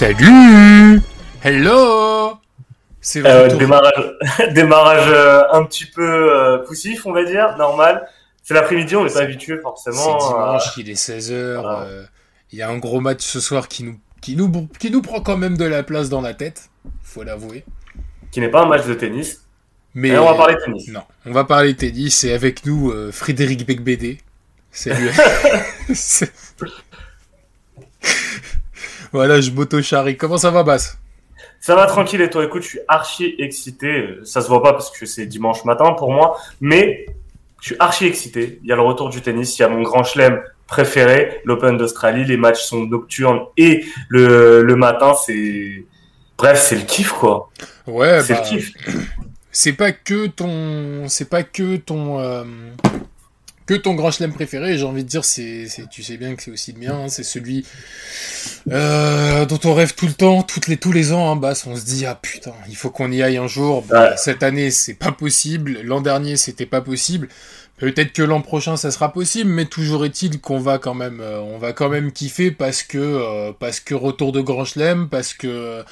Salut Hello C'est Euh, retour. démarrage, démarrage euh, un petit peu euh, poussif, on va dire, normal. C'est l'après-midi, on n'est pas habitué C'est forcément. euh, dimanche, il est 16h. voilà. Il y a un gros match ce soir qui nous, qui, nous, qui nous prend quand même de la place dans la tête, faut l'avouer. qui n'est pas un match de tennis. Mais on va parler tennis. Non, on va parler tennis et avec nous euh, Frédéric Becbédé. Salut. Voilà, je m'auto-charrie. Comment ça va, Bass Ça va tranquille et toi, écoute, je suis archi excité. Ça se voit pas parce que c'est dimanche matin pour moi, mais je suis archi excité. Il y a le retour du tennis, il y a mon grand chelem préféré, l'Open d'Australie. Les matchs sont nocturnes et le, le matin, c'est. Bref, c'est le kiff quoi. Ouais, c'est bah, le kiff. c'est pas que ton c'est pas que ton euh, que ton grand chelem préféré j'ai envie de dire c'est tu sais bien que c'est aussi le mien hein, c'est celui euh, dont on rêve tout le temps toutes les tous les ans hein, on se dit ah putain il faut qu'on y aille un jour Ouais. cette année c'est pas possible l'an dernier c'était pas possible Peut-être que l'an prochain ça sera possible, mais toujours est-il qu'on va quand même, euh, on va quand même kiffer parce que euh, parce que retour de Grand Chelem, parce que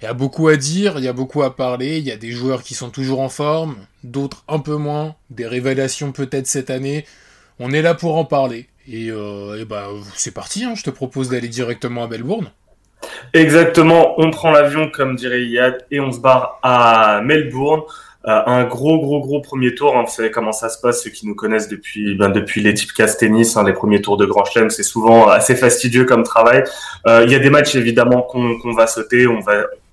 il y a beaucoup à dire, il y a beaucoup à parler, il y a des joueurs qui sont toujours en forme, d'autres un peu moins, des révélations peut-être cette année. On est là pour en parler. Et, euh, bah c'est parti, hein, je te propose d'aller directement à Melbourne. Exactement, on prend l'avion comme dirait Yad et on se barre à Melbourne. Euh, un gros gros gros premier tour. hein. Vous savez comment ça se passe, ceux qui nous connaissent depuis ben, depuis les tennis, hein, les premiers tours de Grand Chelem, c'est souvent assez fastidieux comme travail. Euh, Il y a des matchs évidemment qu'on va sauter,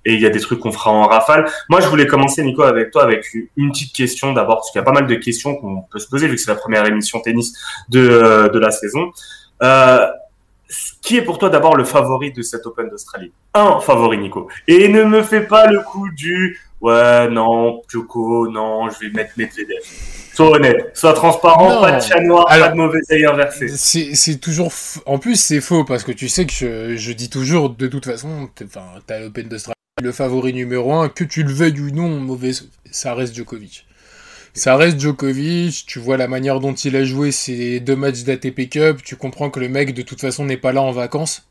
et il y a des trucs qu'on fera en rafale. Moi, je voulais commencer Nico avec toi avec une petite question d'abord parce qu'il y a pas mal de questions qu'on peut se poser vu que c'est la première émission tennis de euh, de la saison. Euh, qui est pour toi d'abord le favori de cet Open d'Australie? Un favori, Nico. Et ne me fais pas le coup du ouais, non, Djoko, non, je vais mettre Medvedev. Sois honnête, sois transparent, Non. pas de chat noir, Alors- pas de mauvais œil inversé. C'est toujours. f- En plus, c'est faux parce que tu sais que je, je dis toujours, de toute façon, t'as l'Open d'Australie, le favori numéro un, que tu le veuilles ou non, mauvais, ça reste Djokovic. Ça reste Djokovic, tu vois la manière dont il a joué ces deux matchs d'ATP Cup, tu comprends que le mec de toute façon n'est pas là en vacances.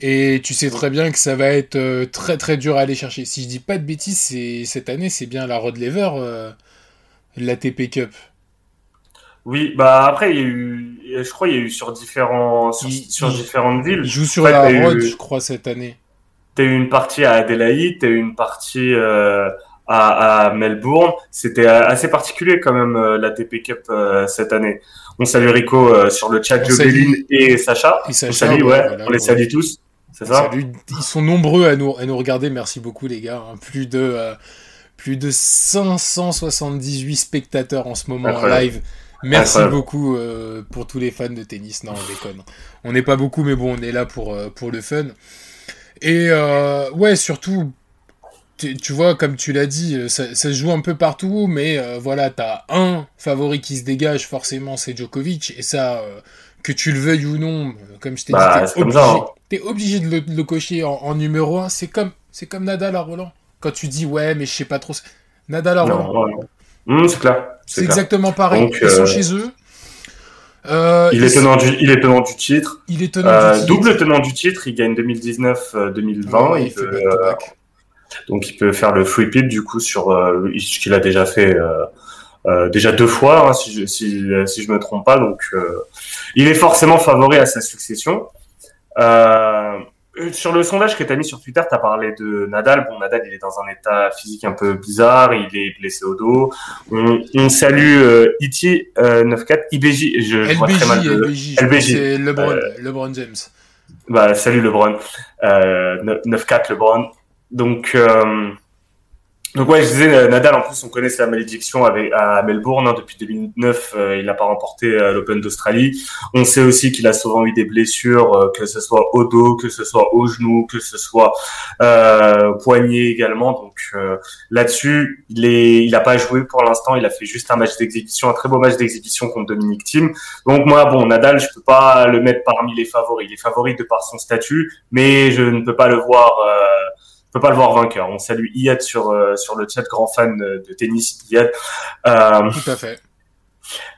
Et tu sais très bien que ça va être euh, très très dur à aller chercher. Si je dis pas de bêtises, c'est cette année c'est bien la Rod Lever, euh, l'ATP Cup. Oui, bah après, il y a eu, je crois, il y a eu sur différents, sur, Il- sur il- différentes villes. Il joue sur la eu- Rod, je crois, cette année. T'as eu une partie à Adélaïde, t'as eu une partie euh, à, à Melbourne. C'était assez particulier quand même euh, la TP Cup euh, cette année. On salue Rico sur le chat, On Jobelin salue- et Sacha. Et On Sacha, salue, ouais, voilà, on les ouais. salue tous. C'est ça? Ils sont nombreux à nous, à nous regarder. Merci beaucoup, les gars. hein. Plus de, euh, plus de 578 spectateurs en ce moment en live. Merci Incroyable. beaucoup euh, pour tous les fans de tennis. Non, on déconne. On n'est pas beaucoup, mais bon, on est là pour, euh, pour le fun. Et euh, ouais, surtout, tu, vois, comme tu l'as dit, euh, ça, ça se joue un peu partout, mais euh, voilà, t'as un favori qui se dégage, forcément, c'est Djokovic. Et ça, euh, que tu le veuilles ou non, comme je t'ai Bah, dit, t'es obligé, ça, hein. t'es obligé de le, de le cocher en, en numéro 1. C'est comme, c'est comme Nadal à Roland. Quand tu dis, ouais, mais je sais pas trop. Nadal à Roland. Hum, c'est clair. C'est clair. exactement pareil. Donc, Ils sont chez eux. Euh, Il est tenant du, il est tenant du titre. il est tenant Euh, du titre. double tenant du titre. Il gagne 2019-2020. Ouais, il il fait peut, back-to-back. euh, donc il peut faire le free pit du coup sur euh, ce qu'il a déjà fait. euh, euh, déjà deux fois, hein, si, je, si, si je me trompe pas. Donc, euh, il est forcément favori à sa succession. Euh, sur le sondage que tu as mis sur Twitter, tu as parlé de Nadal. Bon, Nadal, il est dans un état physique un peu bizarre, il est blessé au dos. On, on salue euh, Iti euh, 94, IBJ, je, je vois très mal LBJ, de... LBJ, LBJ. c'est LeBron, Euh, LeBron James. Bah, salut LeBron. Euh, 9-4 LeBron. Donc, euh, donc ouais, je disais, euh, Nadal, en plus, on connaît sa malédiction à Melbourne. hein, depuis 2009, euh, il n'a pas remporté euh, l'Open d'Australie. On sait aussi qu'il a souvent eu des blessures, que ce soit au dos, que ce soit au genou, que ce soit au poignet également. Donc là-dessus, il n'a pas joué pour l'instant. Il a fait juste un match d'exhibition, un très beau match d'exhibition contre Dominic Thiem. Donc moi, bon, Nadal, je peux pas le mettre parmi les favoris. Il est favori de par son statut, mais je ne peux pas le voir, je peux pas le voir vainqueur. On salue Iyad sur euh, sur le chat, grand fan de tennis Iyad. Euh, Tout à fait.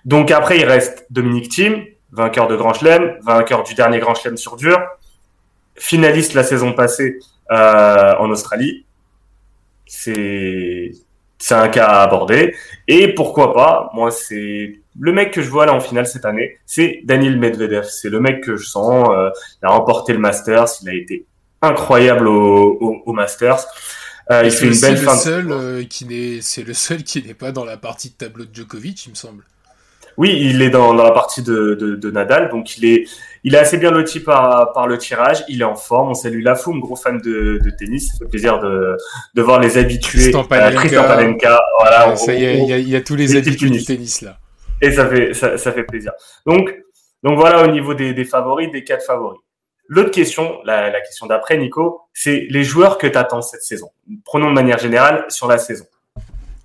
Donc après, il reste Dominique Thiem, vainqueur de Grand Chelem, vainqueur du dernier Grand Chelem sur dur, finaliste la saison passée euh, en Australie. C'est c'est un cas à aborder. Et pourquoi pas, moi, c'est le mec que je vois là en finale cette année, c'est Daniel Medvedev. C'est le mec que je sens. Euh, il a remporté le Masters, il a été incroyable au, au, Masters. Euh, il fait une belle fin. Seul, euh, qui n'est, c'est le seul qui n'est pas dans la partie de tableau de Djokovic, il me semble. Oui, il est dans, dans la partie de, de, de, Nadal, donc il est, il est assez bien loti par, par le tirage. Il est en forme. On salue Lafoum, gros fan de, de tennis. Ça fait plaisir de, de voir les habitués. Tristan Panenka. Voilà, ça y est, il y, y a tous les habitués du tennis là. Et ça fait, ça, ça, fait plaisir. Donc, donc voilà au niveau des, des favoris, des quatre favoris. L'autre question, la, question d'après, Nico, c'est les joueurs que tu attends cette saison. Prenons de manière générale sur la saison.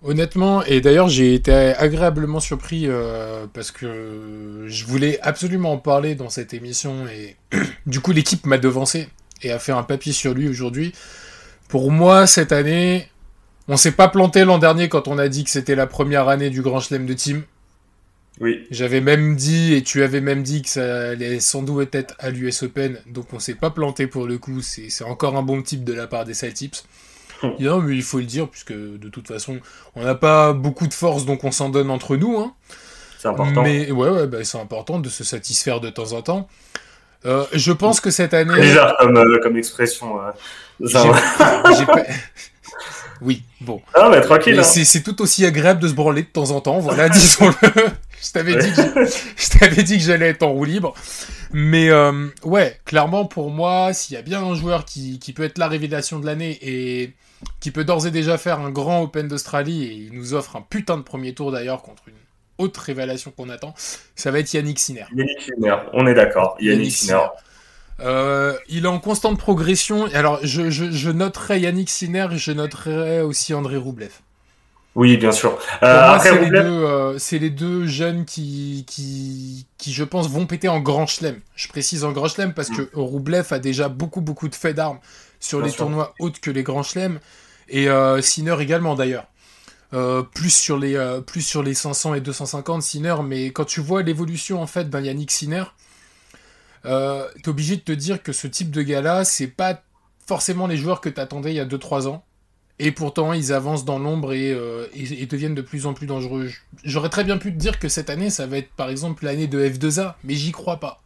Honnêtement, et d'ailleurs j'ai été agréablement surpris euh, parce que je voulais absolument en parler dans cette émission et du coup l'équipe m'a devancé et a fait un papier sur lui aujourd'hui. Pour moi, cette année, on s'est pas planté l'an dernier quand on a dit que c'était la première année du Grand Chelem de Team. Oui. J'avais même dit, et tu avais même dit que ça allait sans doute être à l'US Open, donc on s'est pas planté pour le coup, c'est encore un bon type de la part des side tips. Non, mais il faut le dire, puisque de toute façon, on n'a pas beaucoup de force, donc on s'en donne entre nous. Hein. C'est important. Mais ouais, ouais bah, c'est important de se satisfaire de temps en temps. Euh, je pense que cette année. Bizarre comme, euh, comme expression. oui, bon. Ah, mais tranquille. Hein. C'est tout aussi agréable de se branler de temps en temps, voilà, disons-le. je t'avais dit, que, dit que j'allais être en roue libre. Mais euh, ouais, clairement, pour moi, s'il y a bien un joueur qui, qui peut être la révélation de l'année et qui peut d'ores et déjà faire un grand Open d'Australie, et il nous offre un putain de premier tour d'ailleurs contre une autre révélation qu'on attend, ça va être Yannick Sinner. Yannick Sinner, on est d'accord. Yannick, Sinner. Euh, il est en constante progression. Alors, je, je, je noterai Yannick Sinner et je noterai aussi André Roublev. Oui, bien sûr. Euh, c'est les, euh, les, deux jeunes qui, qui, qui, je pense, vont péter en grand chelem. Je précise en grand chelem parce mm. que Roublev a déjà beaucoup, beaucoup de faits d'armes sur les tournois autres que les grands chelems. Et euh, Sinner également d'ailleurs. Euh, plus, sur les, euh, plus sur les 500 et 250 Sinner, mais quand tu vois l'évolution en fait d'un Yannick Sinner, euh, t'es obligé de te dire que ce type de gars-là, c'est pas forcément les joueurs que t'attendais il y a 2-3 ans. Et pourtant, ils avancent dans l'ombre et, et, deviennent de plus en plus dangereux. J'aurais très bien pu te dire que cette année, ça va être par exemple l'année de F2A, mais j'y crois pas.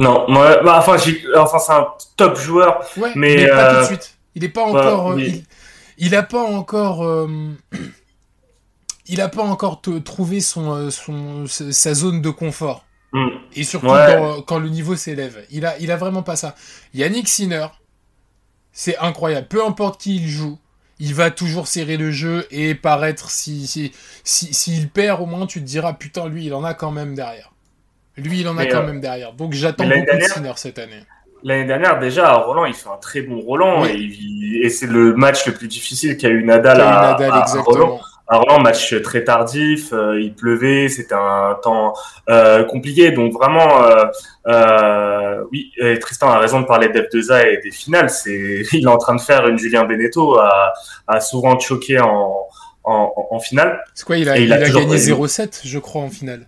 Non, moi, bah, enfin, enfin c'est un top joueur, mais, pas tout de euh, suite. Il est pas encore. Euh, il, a pas encore. Euh, il a pas encore trouvé son, son, sa zone de confort. Hmm. Et surtout quand, le niveau s'élève. Il a, il a vraiment pas ça. Yannick Sinner, c'est incroyable. Peu importe qui il joue, il va toujours serrer le jeu et paraître si s'il si, si, perd au moins tu te diras putain lui il en a quand même derrière. Lui, il en a quand euh, même derrière. Donc j'attends beaucoup de Sinner cette année. L'année dernière, déjà, Roland, il fait un très bon Roland. Et, c'est le match le plus difficile qu'a eu Nadal, à, Nadal, exactement. Roland. Match très tardif, euh, il pleuvait, c'était un temps euh, compliqué. Donc vraiment, oui, Tristan a raison de parler d'F2A et des finales. C'est, il est en train de faire une Julien Beneteau à, à souvent choquer en, en, finale. C'est quoi, il a, il, a, gagné 0-7, je crois, en finale.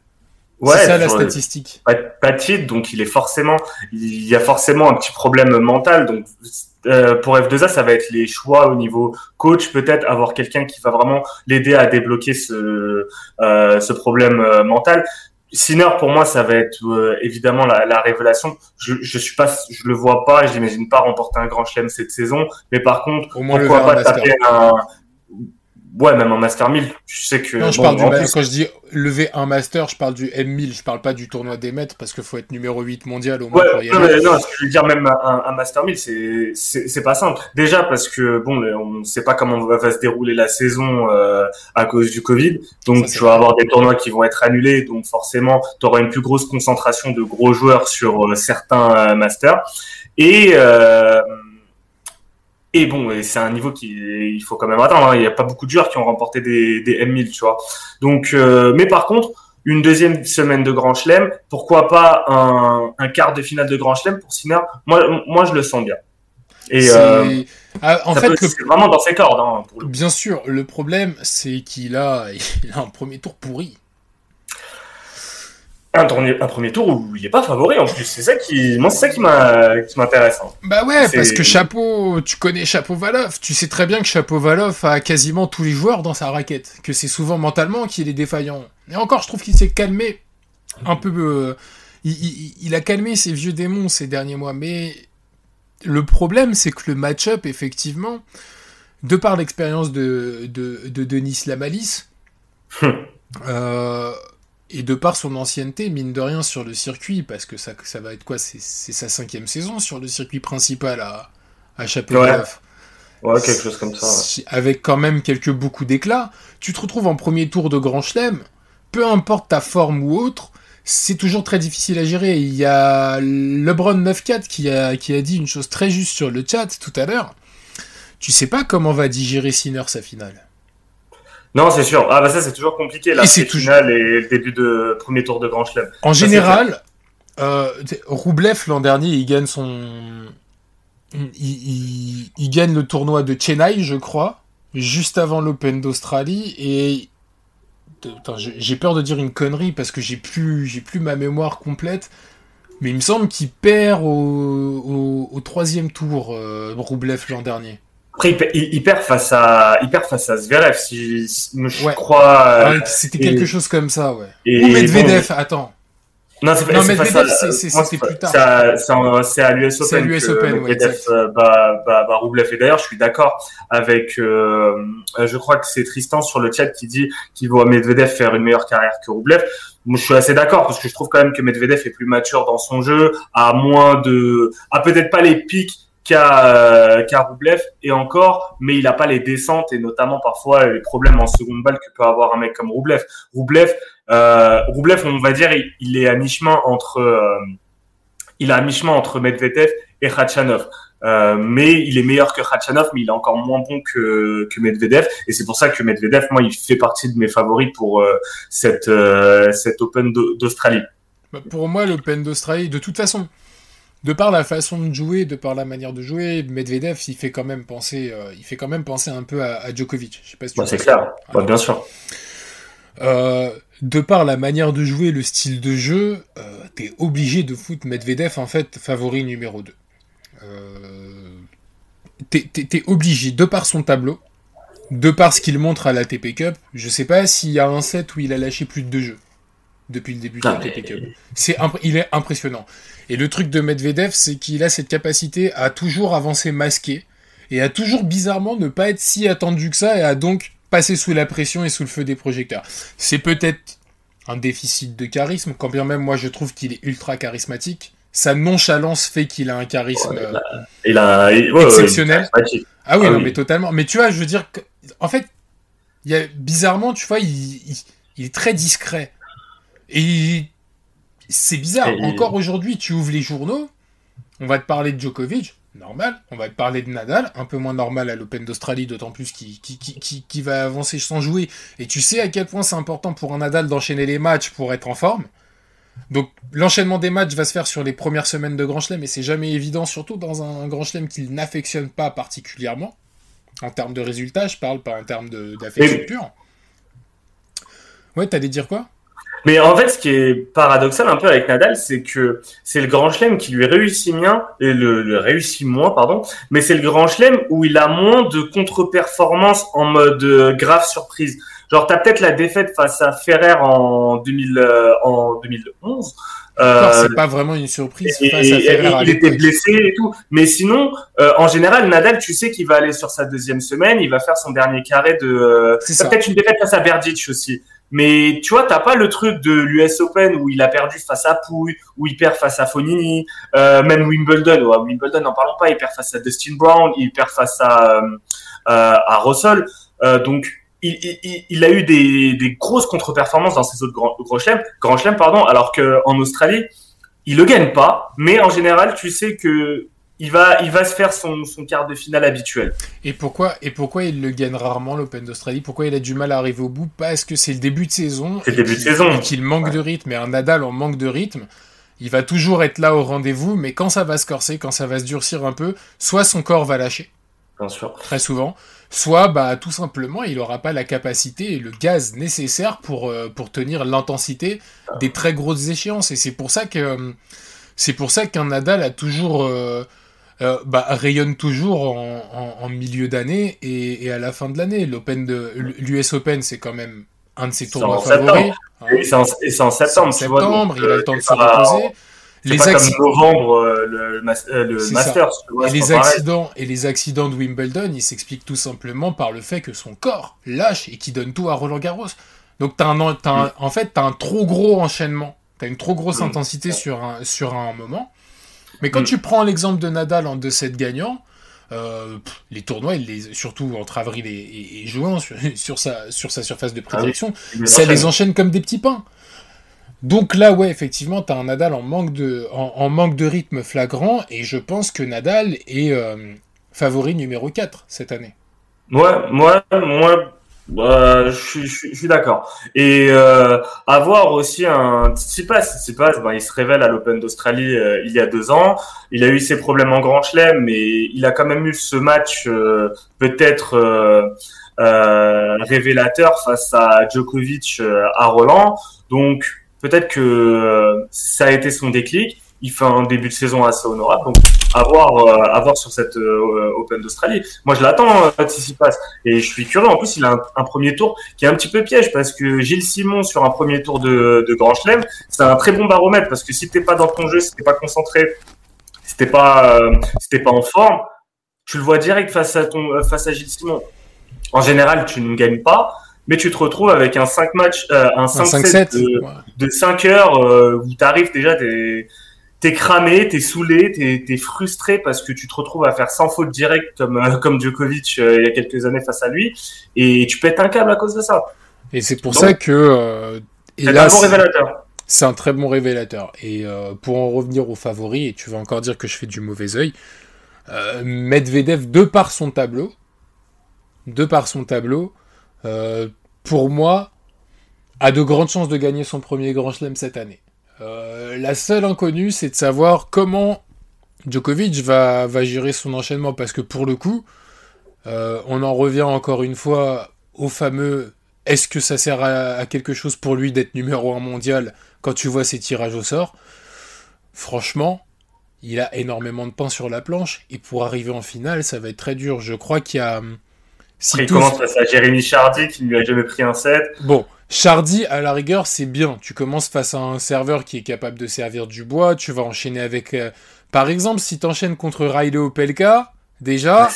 Ouais, c'est ça la statistique. Pas, pas de donc il est forcément, il y a forcément un petit problème mental. Donc euh, pour F2A, ça va être les choix au niveau coach, peut-être avoir quelqu'un qui va vraiment l'aider à débloquer ce euh, ce problème euh, mental. Sinner, pour moi, ça va être euh, évidemment la, la, révélation. Je, je suis pas, je le vois pas, je n'imagine pas remporter un grand chelem cette saison. Mais par contre, pourquoi pas taper un, Ouais, même en Master 1000, tu sais que. Non, je parle du, quand je dis lever un Master, je parle du M1000, je parle pas du tournoi des maîtres parce qu'il faut être numéro 8 mondial au moins ouais, non, mais non, je veux dire, même un, Master 1000, c'est, c'est, pas simple. Déjà parce que, bon, on sait pas comment va, se dérouler la saison euh, à cause du Covid. Donc, tu vas avoir des tournois qui vont être annulés. Donc, forcément, tu auras une plus grosse concentration de gros joueurs sur euh, certains euh, Masters. Et. Euh, et bon, c'est un niveau qu'il faut quand même attendre. Hein. Il n'y a pas beaucoup de joueurs qui ont remporté des, des M1000, tu vois. Donc, euh, mais par contre, une deuxième semaine de Grand Chelem, pourquoi pas un, un quart de finale de Grand Chelem pour Sinner Moi, moi, je le sens bien. Et euh, ah, en fait, c'est vraiment dans ses cordes. Hein, Bien sûr, le problème, c'est qu'il a, il a un premier tour pourri. Un, premier tour où il est pas favori en plus. C'est ça qui, moi, c'est ça qui m'intéresse. Hein. Bah ouais, parce que Chapeau, tu connais Chapeau Valov, tu sais très bien que Chapeau Valov a quasiment tous les joueurs dans sa raquette, que c'est souvent mentalement qu'il est défaillant. Et encore, je trouve qu'il s'est calmé un peu. Euh, il, a calmé ses vieux démons ces derniers mois, mais le problème, c'est que le match-up, effectivement, de par l'expérience de, de, de, Denis Lamalis, euh, et de par son ancienneté, mine de rien, sur le circuit, parce que ça, ça va être quoi C'est sa cinquième saison sur le circuit principal à, à Ouais. quelque chose comme ça. Avec quand même quelques beaucoup d'éclat. Tu te retrouves en premier tour de Grand Chelem, peu importe ta forme ou autre, c'est toujours très difficile à gérer. Il y a LeBron94 qui a, qui a dit une chose très juste sur le chat tout à l'heure. Tu sais pas comment va digérer Sinner sa finale. Non, c'est sûr. Ah bah ça c'est toujours compliqué la finale et le début de premier tour de Grand Chelem. En général, euh, Roublev l'an dernier, il gagne son, il, il, gagne le tournoi de Chennai, je crois, juste avant l'Open d'Australie et j'ai peur de dire une connerie parce que j'ai plus, j'ai plus ma mémoire complète. Mais il me semble qu'il perd au, au, troisième tour, euh, Roublev l'an dernier. Après, il, perd face à, il perd face à Zverev, si, je crois. Euh, c'était quelque chose comme ça, ouais. Ou Medvedev, attends. Non, c'est non, Medvedev, c'était plus tard. C'est à l'US Open. C'est à l'US Open, Medvedev euh, bah, bah, bah, Roublev. Et d'ailleurs, je suis d'accord avec, euh, je crois que c'est Tristan sur le chat qui dit qu'il voit Medvedev faire une meilleure carrière que Roublev. Moi, je suis assez d'accord parce que je trouve quand même que Medvedev est plus mature dans son jeu, a moins de, a peut-être pas les pics qu'a euh, qu Roublev et encore, mais il n'a pas les descentes et notamment parfois les problèmes en seconde balle que peut avoir un mec comme Roublev. Roublev, euh, on va dire, il, est à mi-chemin entre, euh, mi-chemin entre Medvedev et Khachanov. Euh, mais il est meilleur que Khachanov, mais il est encore moins bon que, que Medvedev. Et c'est pour ça que Medvedev, moi, il fait partie de mes favoris pour euh, cette, cette Open d'Australie. Bah, pour moi, l'Open d'Australie, de toute façon, de par la façon de jouer, de par la manière de jouer, Medvedev, il fait quand même penser, euh, il fait quand même penser un peu à, Djokovic. Je sais pas si bah, c'est clair, bah, bien sûr. Euh, de par la manière de jouer, le style de jeu, euh, t'es obligé de foutre Medvedev en fait favori numéro 2. t'es, obligé, de par son tableau, de par ce qu'il montre à la TP Cup, je sais pas s'il y a un set où il a lâché plus de deux jeux depuis le début de la Cup. C'est il est impressionnant. Et le truc de Medvedev, c'est qu'il a cette capacité à toujours avancer masqué et à toujours bizarrement ne pas être si attendu que ça et à donc passer sous la pression et sous le feu des projecteurs. C'est peut-être un déficit de charisme, quand bien même moi je trouve qu'il est ultra charismatique. Sa nonchalance fait qu'il a un charisme exceptionnel. ah oui, ah non, mais totalement. Mais tu vois, je veux dire, en fait, il y a, bizarrement, tu vois, il, il est très discret. Et c'est bizarre. Encore aujourd'hui, tu ouvres les journaux, on va te parler de Djokovic, normal. On va te parler de Nadal, un peu moins normal à l'Open d'Australie, d'autant plus qui, qui, va avancer sans jouer. Et tu sais à quel point c'est important pour un Nadal d'enchaîner les matchs pour être en forme. Donc l'enchaînement des matchs va se faire sur les premières semaines de Grand Chelem, et c'est jamais évident, surtout dans un Grand Chelem qu'il n'affectionne pas particulièrement. En termes de résultats, je parle pas en termes d'affection pure. Ouais, t'allais dire quoi? Mais en fait, ce qui est paradoxal un peu avec Nadal, c'est que c'est le Grand Chelem qui lui réussit bien, et le, réussit moins, pardon, mais c'est le Grand Chelem où il a moins de contre-performance en mode euh, grave surprise. Genre, t'as peut-être la défaite face à Ferrer en, 2000, euh, en 2011. Euh, c'est pas vraiment une surprise face à Ferrer. il était blessé et tout. Mais sinon, euh, en général, Nadal, tu sais qu'il va aller sur sa deuxième semaine, il va faire son dernier carré de. C'est peut-être une défaite face à Verdic aussi. Mais tu vois, t'as pas le truc de l'US Open où il a perdu face à Pouille, où il perd face à Fonini, euh, même Wimbledon. Ouais, Wimbledon, n'en parlons pas, il perd face à Dustin Brown, il perd face à euh, euh à Russell. Euh, donc il, il, il, a eu des, des grosses contre-performances dans ses autres grands, grands chelems, grand chelem, pardon, alors qu'en Australie, il le gagne pas. Mais en général, tu sais que il va, il va se faire son, son, quart de finale habituel. Et pourquoi, et pourquoi il le gagne rarement l'Open d'Australie? Pourquoi il a du mal à arriver au bout? Parce que c'est le début de saison. C'est le début de saison. Et qu'il manque de rythme. Et un Nadal en manque de rythme, il va toujours être là au rendez-vous, mais quand ça va se corser, quand ça va se durcir un peu, soit son corps va lâcher. Bien sûr. Très souvent. Soit, bah, tout simplement, il n'aura pas la capacité et le gaz nécessaire pour, euh, pour tenir l'intensité des très grosses échéances. Et c'est pour ça que c'est pour ça qu'un Nadal a toujours euh, euh, bah, rayonne toujours en, en, milieu d'année et, et, à la fin de l'année. L'Open de l'US Open, c'est quand même un de ses tournois favoris. Hein. Et c'est en, en, septembre. septembre, il a le temps de se reposer les pas accidents... comme novembre euh, le, le, Masters. et les accidents et les accidents de Wimbledon, ils s'expliquent tout simplement par le fait que son corps lâche et qui donne tout à Roland Garros. Donc as un, as un, mm. en fait, t'as un trop gros enchaînement, t'as une trop grosse mm. intensité sur un sur un moment. Mais quand mm. tu prends l'exemple de Nadal en 2-7 gagnant, euh, les tournois, il les, surtout entre avril et, et, juin, sur, sur, sa, sur sa surface de ah prédilection, ça les enchaîne comme des petits pains. Donc là, ouais, effectivement, tu as un Nadal en manque, de, en, manque de rythme flagrant, et je pense que Nadal est euh, favori numéro 4 cette année. Ouais, moi, moi euh, je, suis d'accord. Et euh, avoir aussi un Tsitsipas, Tsitsipas ben, il se révèle à l'Open d'Australie euh, il y a deux ans. Il a eu ses problèmes en Grand Chelem, mais il a quand même eu ce match peut-être révélateur face à Djokovic à Roland. Donc Peut-être que euh, ça a été son déclic. Il fait un début de saison assez honorable. Donc, à voir, euh, sur cette euh, Open d'Australie. Moi, je l'attends, euh, passe. Et je suis curieux. En plus, il a un, premier tour qui est un petit peu piège parce que Gilles Simon, sur un premier tour de, de Grand Chelem, c'est un très bon baromètre parce que si t'es pas dans ton jeu, si t'es pas concentré, si t'es pas, si t'es pas en forme, tu le vois direct face à ton, face à Gilles Simon. En général, tu ne gagnes pas mais tu te retrouves avec un 5 match, euh, un 5-7 de, de, 5 heures euh, où tu arrives déjà, es cramé, t'es saoulé, t'es es frustré parce que tu te retrouves à faire sans faute directe comme, euh, comme Djokovic euh, il y a quelques années face à lui et tu pètes un câble à cause de ça. Et c'est pour ça que. c'est un bon révélateur. C'est un très bon révélateur. Et pour en revenir aux favoris, et tu vas encore dire que je fais du mauvais oeil, Medvedev, de par son tableau, de par son tableau, euh, pour moi, a de grandes chances de gagner son premier Grand Chelem cette année. Euh, la seule inconnue, c'est de savoir comment Djokovic va, va gérer son enchaînement, parce que pour le coup, euh, on en revient encore une fois au fameux est-ce que ça sert à, quelque chose pour lui d'être numéro un mondial quand tu vois ses tirages au sort? Franchement, il a énormément de pain sur la planche, et pour arriver en finale, ça va être très dur. Je crois qu'il y a il commence face à Jérémy Chardy qui ne lui a jamais pris un set. Bon, Chardy, à la rigueur, c'est bien. Tu commences face à un serveur qui est capable de servir du bois. Tu vas enchaîner avec. Euh, par exemple, si tu enchaînes contre Riley Opelka, déjà.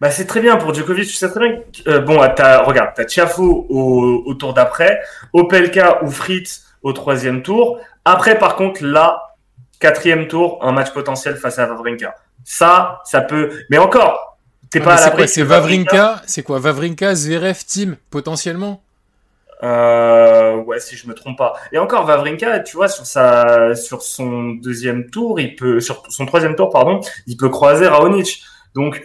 Bah, c'est très bien pour Djokovic. Tu sais très bien. Euh, bon, as, regarde, tu as Tiafo au, au, tour d'après, Opelka ou Fritz au troisième tour. Après, par contre, là, quatrième tour, un match potentiel face à Wawrinka. Ça, ça peut. Mais encore, c'est pas à C'est Vavrinka, c'est quoi Vavrinka, Zverev, Team, potentiellement? Euh, ouais, si je me trompe pas. Et encore, Vavrinka, tu vois, sur sa, sur son deuxième tour, il peut, sur son troisième tour, pardon, il peut croiser Raonic. Donc,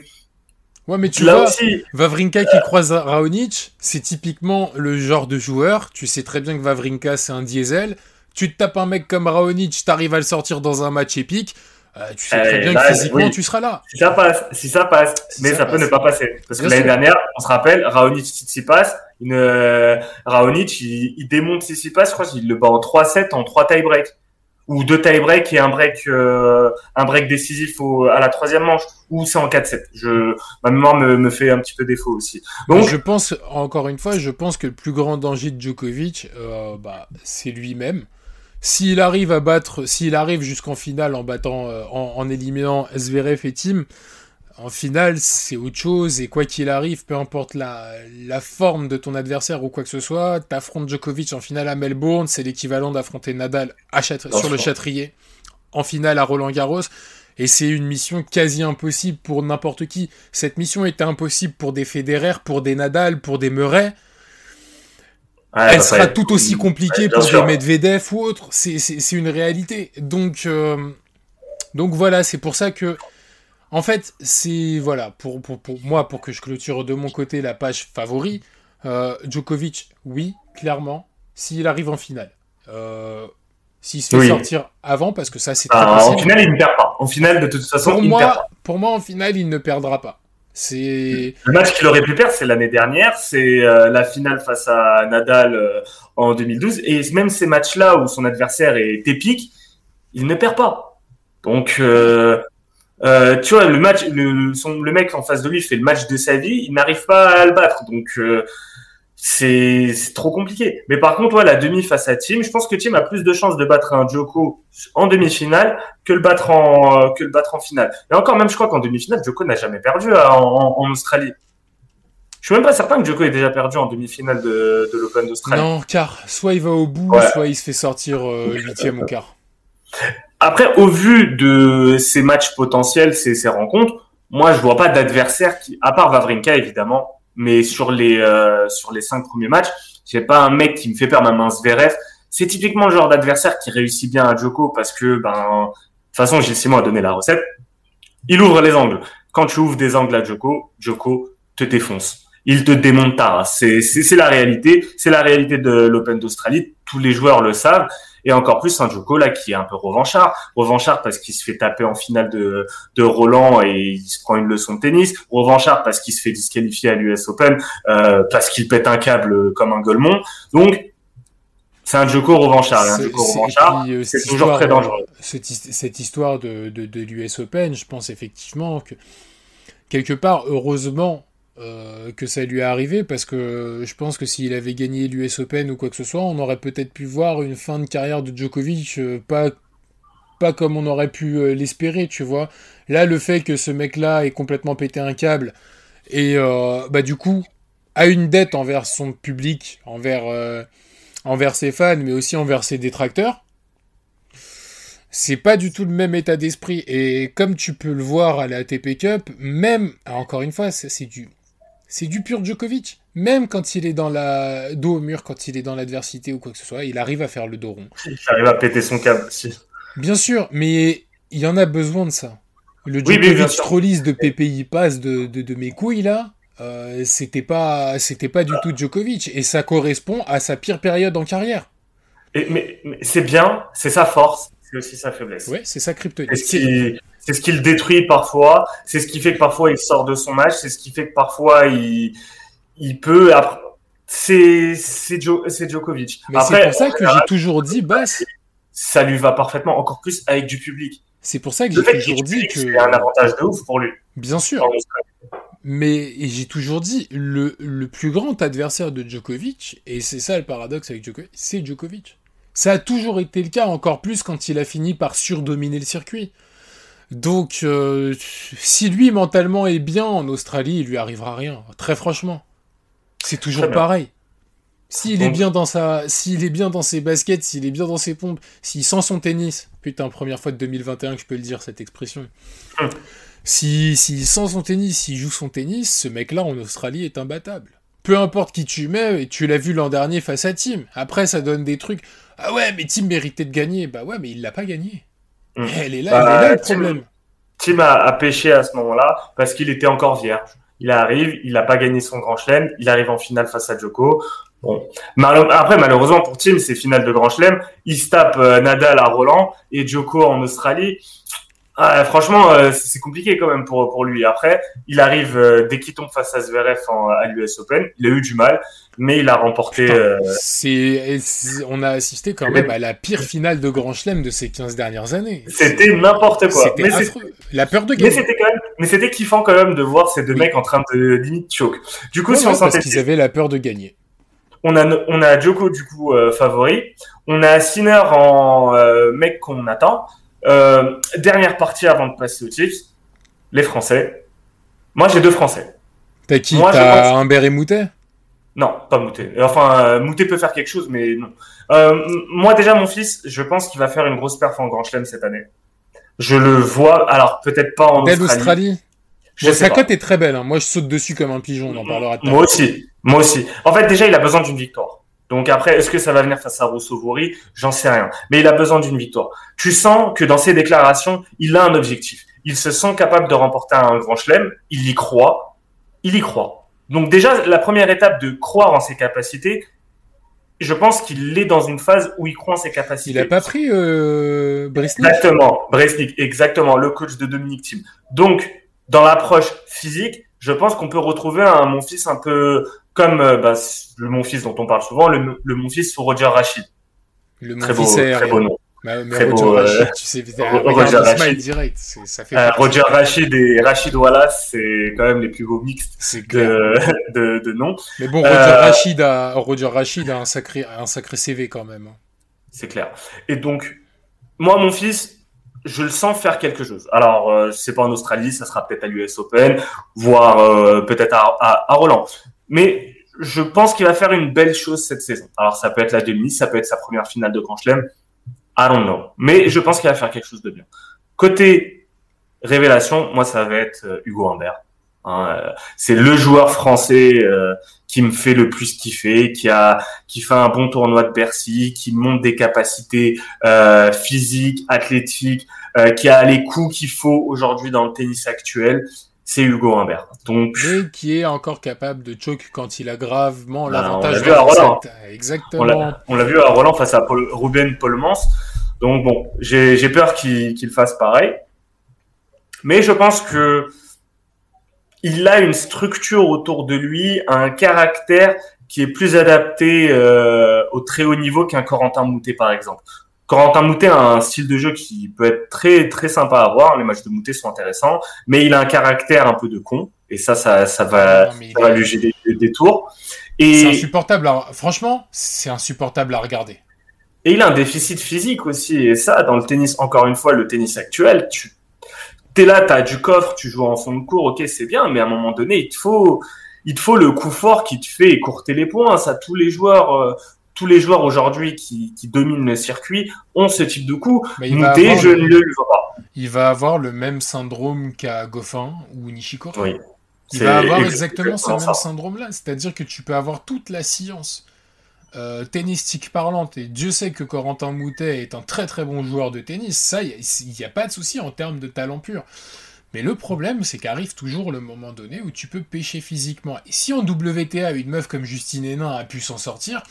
ouais, mais tu là vois, aussi, Vavrinka qui croise Raonic, c'est typiquement le genre de joueur. Tu sais très bien que Vavrinka, c'est un diesel. Tu te tapes un mec comme Raonic, t'arrives à le sortir dans un match épique. Euh, tu sais très bien que physiquement, tu seras là. Si ça passe, si ça passe, mais ça, peut ne pas passer. Parce que l'année dernière, on se rappelle, Raonic Tsitsipas, une, euh, Raonic, il, il démonte Tsitsipas, je crois qu'il le bat en 3-7, en 3 tie-break. Ou deux tie-break et un break, euh, un break décisif au, à la troisième manche. Ou c'est en 4-7. Je, ma mémoire me, me fait un petit peu défaut aussi. Donc, je pense, encore une fois, je pense que le plus grand danger de Djokovic, euh, bah, c'est lui-même. S'il arrive à battre, s'il arrive jusqu'en finale en battant, euh, en, éliminant SVRF et Team, en finale, c'est autre chose. Et quoi qu'il arrive, peu importe la, la, forme de ton adversaire ou quoi que ce soit, t'affrontes Djokovic en finale à Melbourne, c'est l'équivalent d'affronter Nadal à sur le Châtrier, en finale à Roland Garros. Et c'est une mission quasi impossible pour n'importe qui. Cette mission était impossible pour des Federer, pour des Nadal, pour des Murray elle sera tout aussi compliquée pour des Medvedev ou autre. C'est une réalité. Donc, euh, donc voilà, c'est pour ça que, en fait, c'est voilà pour, pour, pour, moi pour que je clôture de mon côté la page favori. Euh, Djokovic, oui, clairement, s'il arrive en finale. Euh, s'il se fait sortir avant, parce que ça c'est ah, En finale, il ne perd pas. En finale, de toute façon, pour il moi, ne perd pas. Pour moi, en finale, il ne perdra pas. C'est le match qu'il aurait pu perdre, c'est l'année dernière, c'est euh, la finale face à Nadal euh, en 2012, et même ces matchs-là où son adversaire est épique, il ne perd pas. Donc, euh, tu vois, le match, le, son, le mec en face de lui fait le match de sa vie, il n'arrive pas à le battre. Donc, c'est trop compliqué. Mais par contre, ouais, la demi face à Tim, je pense que Tim a plus de chances de battre un Joko en demi-finale que le battre en que le battre en finale. Et encore même, je crois qu'en demi-finale, Joko n'a jamais perdu hein, en, en, Australie. Je suis même pas certain que Joko ait déjà perdu en demi-finale de, de l'Open d'Australie. Non, car soit il va au bout, soit il se fait sortir euh, huitième euh, au quart. Après, au vu de ces matchs potentiels, ces, ces rencontres, moi, je vois pas d'adversaire qui, à part Vavrinka évidemment, mais sur les euh, sur les cinq premiers matchs, j'ai pas un mec qui me fait peur, ma main Zverev. C'est typiquement le genre d'adversaire qui réussit bien à Joko parce que ben de toute façon Gilles Simon a donné la recette. Il ouvre les angles. Quand tu ouvres des angles à Joko, Joko te défonce. Il te démonte ta c'est la réalité. C'est la réalité de l'Open d'Australie. Tous les joueurs le savent. Et encore plus un Joko là qui est un peu revanchard. Revanchard parce qu'il se fait taper en finale de, de Roland et il se prend une leçon de tennis. Revanchard parce qu'il se fait disqualifier à l'US Open euh, parce qu'il pète un câble comme un golemon. Donc c'est un Joko revanchard. Un Joko revanchard, c'est toujours très dangereux. Cette, histoire de, de, de l'US Open, je pense effectivement que quelque part, heureusement, euh, que ça lui est arrivé parce que je pense que s'il avait gagné l'US Open ou quoi que ce soit, on aurait peut-être pu voir une fin de carrière de Djokovic euh, pas, pas comme on aurait pu euh, l'espérer, tu vois. Là, le fait que ce mec-là ait complètement pété un câble et bah du coup a une dette envers son public, envers, envers ses fans, mais aussi envers ses détracteurs, c'est pas du tout le même état d'esprit. Et comme tu peux le voir à la ATP Cup, même, encore une fois, c'est du, c'est du pur Djokovic. Même quand il est dans la dos au mur, quand il est dans l'adversité ou quoi que ce soit, il arrive à faire le dos rond. Il arrive à péter son câble aussi. Bien sûr, mais il y en a besoin de ça. Le Djokovic trollis de PPI passe de, de, mes couilles là, euh, c'était pas c'était pas du tout Djokovic et ça correspond à sa pire période en carrière. mais, c'est bien, c'est sa force, c'est aussi sa faiblesse. Ouais, c'est sa kryptonite. C'est ce qui le détruit parfois. C'est ce qui fait que parfois il sort de son match. C'est ce qui fait que parfois il, il peut. C'est Djokovic. Mais c'est pour ça que j'ai toujours dit, Bass. Ça lui va parfaitement, encore plus avec du public. C'est pour ça que j'ai toujours dit que. C'est un avantage de ouf pour lui. Bien sûr. Mais j'ai toujours dit, le, le plus grand adversaire de Djokovic, et c'est ça le paradoxe avec Djokovic, c'est Djokovic. Ça a toujours été le cas, encore plus quand il a fini par surdominer le circuit. Donc, euh, si lui mentalement est bien en Australie, il lui arrivera rien. Très franchement, c'est toujours pareil. S'il est bien dans sa, s'il est bien dans ses baskets, s'il est bien dans ses pompes, s'il sent son tennis, putain, première fois de 2021 que je peux le dire cette expression. Hum. Si, s'il sent son tennis, s'il joue son tennis, ce mec-là en Australie est imbattable. Peu importe qui tu mets, et tu l'as vu l'an dernier face à Tim. Après, ça donne des trucs. Ah ouais, mais Tim méritait de gagner. Bah ouais, mais il l'a pas gagné. Mm. Elle est là, bah, là le problème. Tim a, pêché à ce moment-là parce qu'il était encore vierge. Il arrive, il n'a pas gagné son grand chelem, il arrive en finale face à Djoko. Bon, après malheureusement pour Tim, c'est finale de grand chelem. Il se tape euh, Nadal à Roland et Djoko en Australie. Ah, franchement, euh, c'est compliqué quand même pour, pour lui. Après, il arrive euh, dès qu'il tombe face à Zverev à l'US Open. Il a eu du mal, mais il a remporté. Euh, c'est, on a assisté quand même à la pire finale de Grand Chelem de ces 15 dernières années. C'était n'importe quoi. C'était affreux. La peur de gagner. Mais c'était quand même, mais c'était kiffant quand même de voir ces deux mecs en train de limite choke. Du coup, si on parce qu'ils avaient la peur de gagner. On a, on a Joko du coup favori. On a Sinner en mec qu'on attend. Euh, dernière partie avant de passer au tips. Les Français. Moi, j'ai deux Français. T'as qui T'as Humbert et Moutet? Non, pas Moutet. Enfin, euh, Moutet peut faire quelque chose, mais non. Euh, moi, déjà, mon fils, je pense qu'il va faire une grosse perf en Grand Chelem cette année. Je le vois, alors peut-être pas en Australie. Australie je Sa cote est très belle. Hein. Moi, je saute dessus comme un pigeon. On en parlera. Moi aussi. Moi aussi. En fait, déjà, il a besoin d'une victoire. Donc après, est-ce que ça va venir face à Rousseau-Voury J'en sais rien. Mais il a besoin d'une victoire. Tu sens que dans ses déclarations, il a un objectif. Il se sent capable de remporter un grand chelem. Il y croit. Il y croit. Donc déjà, la première étape de croire en ses capacités, je pense qu'il est dans une phase où il croit en ses capacités. Il n'a pas pris euh, Exactement, Bresnik, exactement, le coach de Dominique Thiem. Donc, dans l'approche physique, je pense qu'on peut retrouver un mon fils un peu comme euh, bah, le mon fils dont on parle souvent, le, le mon fils Roger Rachid. Le très beau, très beau nom. Bah, mais Roger beau, Rachid, euh, tu sais, Roger Rachid. direct. Ça fait euh, Roger Rachid et Rachid Wallace, c'est quand même les plus beaux mixtes de, de, de, noms. Mais bon, Roger, euh, Rachid a, Roger Rachid a un sacré, un sacré CV quand même. Hein. C'est clair. Et donc, moi, mon fils, je le sens faire quelque chose. Alors, euh, c'est pas en Australie, ça sera peut-être à l'US Open, voire euh, peut-être à, Roland. Mais je pense qu'il va faire une belle chose cette saison. Alors, ça peut être la demi, ça peut être sa première finale de Grand Chelem. I don't know. Mais je pense qu'il va faire quelque chose de bien. Côté révélation, moi, ça va être euh, Hugo Humbert. Hein, euh, c'est le joueur français euh, qui me fait le plus kiffer, qui a qui fait un bon tournoi de Bercy, qui montre des capacités euh, physiques, athlétiques, euh, qui a les coups qu'il faut aujourd'hui dans le tennis actuel. C'est Hugo Humbert. Donc, mais qui est encore capable de choke quand il a gravement bah, l'avantage. On l'a vu à Roland. Exactement. On l'a vu à Roland face à Paul, Ruben Polmans. Donc bon, j'ai peur qu'il qu'il fasse pareil. Mais je pense que il a une structure autour de lui, un caractère qui est plus adapté euh, au très haut niveau qu'un Corentin Moutet par exemple. Corentin Moutet a un style de jeu qui peut être très très sympa à voir. Les matchs de Moutet sont intéressants, mais il a un caractère un peu de con et ça ça, ça va, ça va lui gérer des, tours. Et c'est insupportable. franchement, c'est insupportable à regarder. Et il a un déficit physique aussi. Et ça, dans le tennis, encore une fois, le tennis actuel, tu t'es là, t'as du coffre, tu joues en fond de cours, ok, c'est bien, mais à un moment donné, il te faut, il te faut le coup fort qui te fait écourter les points. Ça, tous les joueurs, euh, tous les joueurs aujourd'hui qui, qui, dominent le circuit ont ce type de coup. Mais il je ne le vois pas. Il va avoir le même syndrome qu'à Goffin ou Nishikori. Oui. Il va avoir exactement ce même syndrome-là, c'est-à-dire que tu peux avoir toute la science euh, tennistique parlante, et Dieu sait que Corentin Moutet est un très très bon joueur de tennis, ça, il n'y a, pas de souci en termes de talent pur. Mais le problème, c'est qu'arrive toujours le moment donné où tu peux pêcher physiquement. Et si en WTA, une meuf comme Justine Hénin a pu s'en sortir,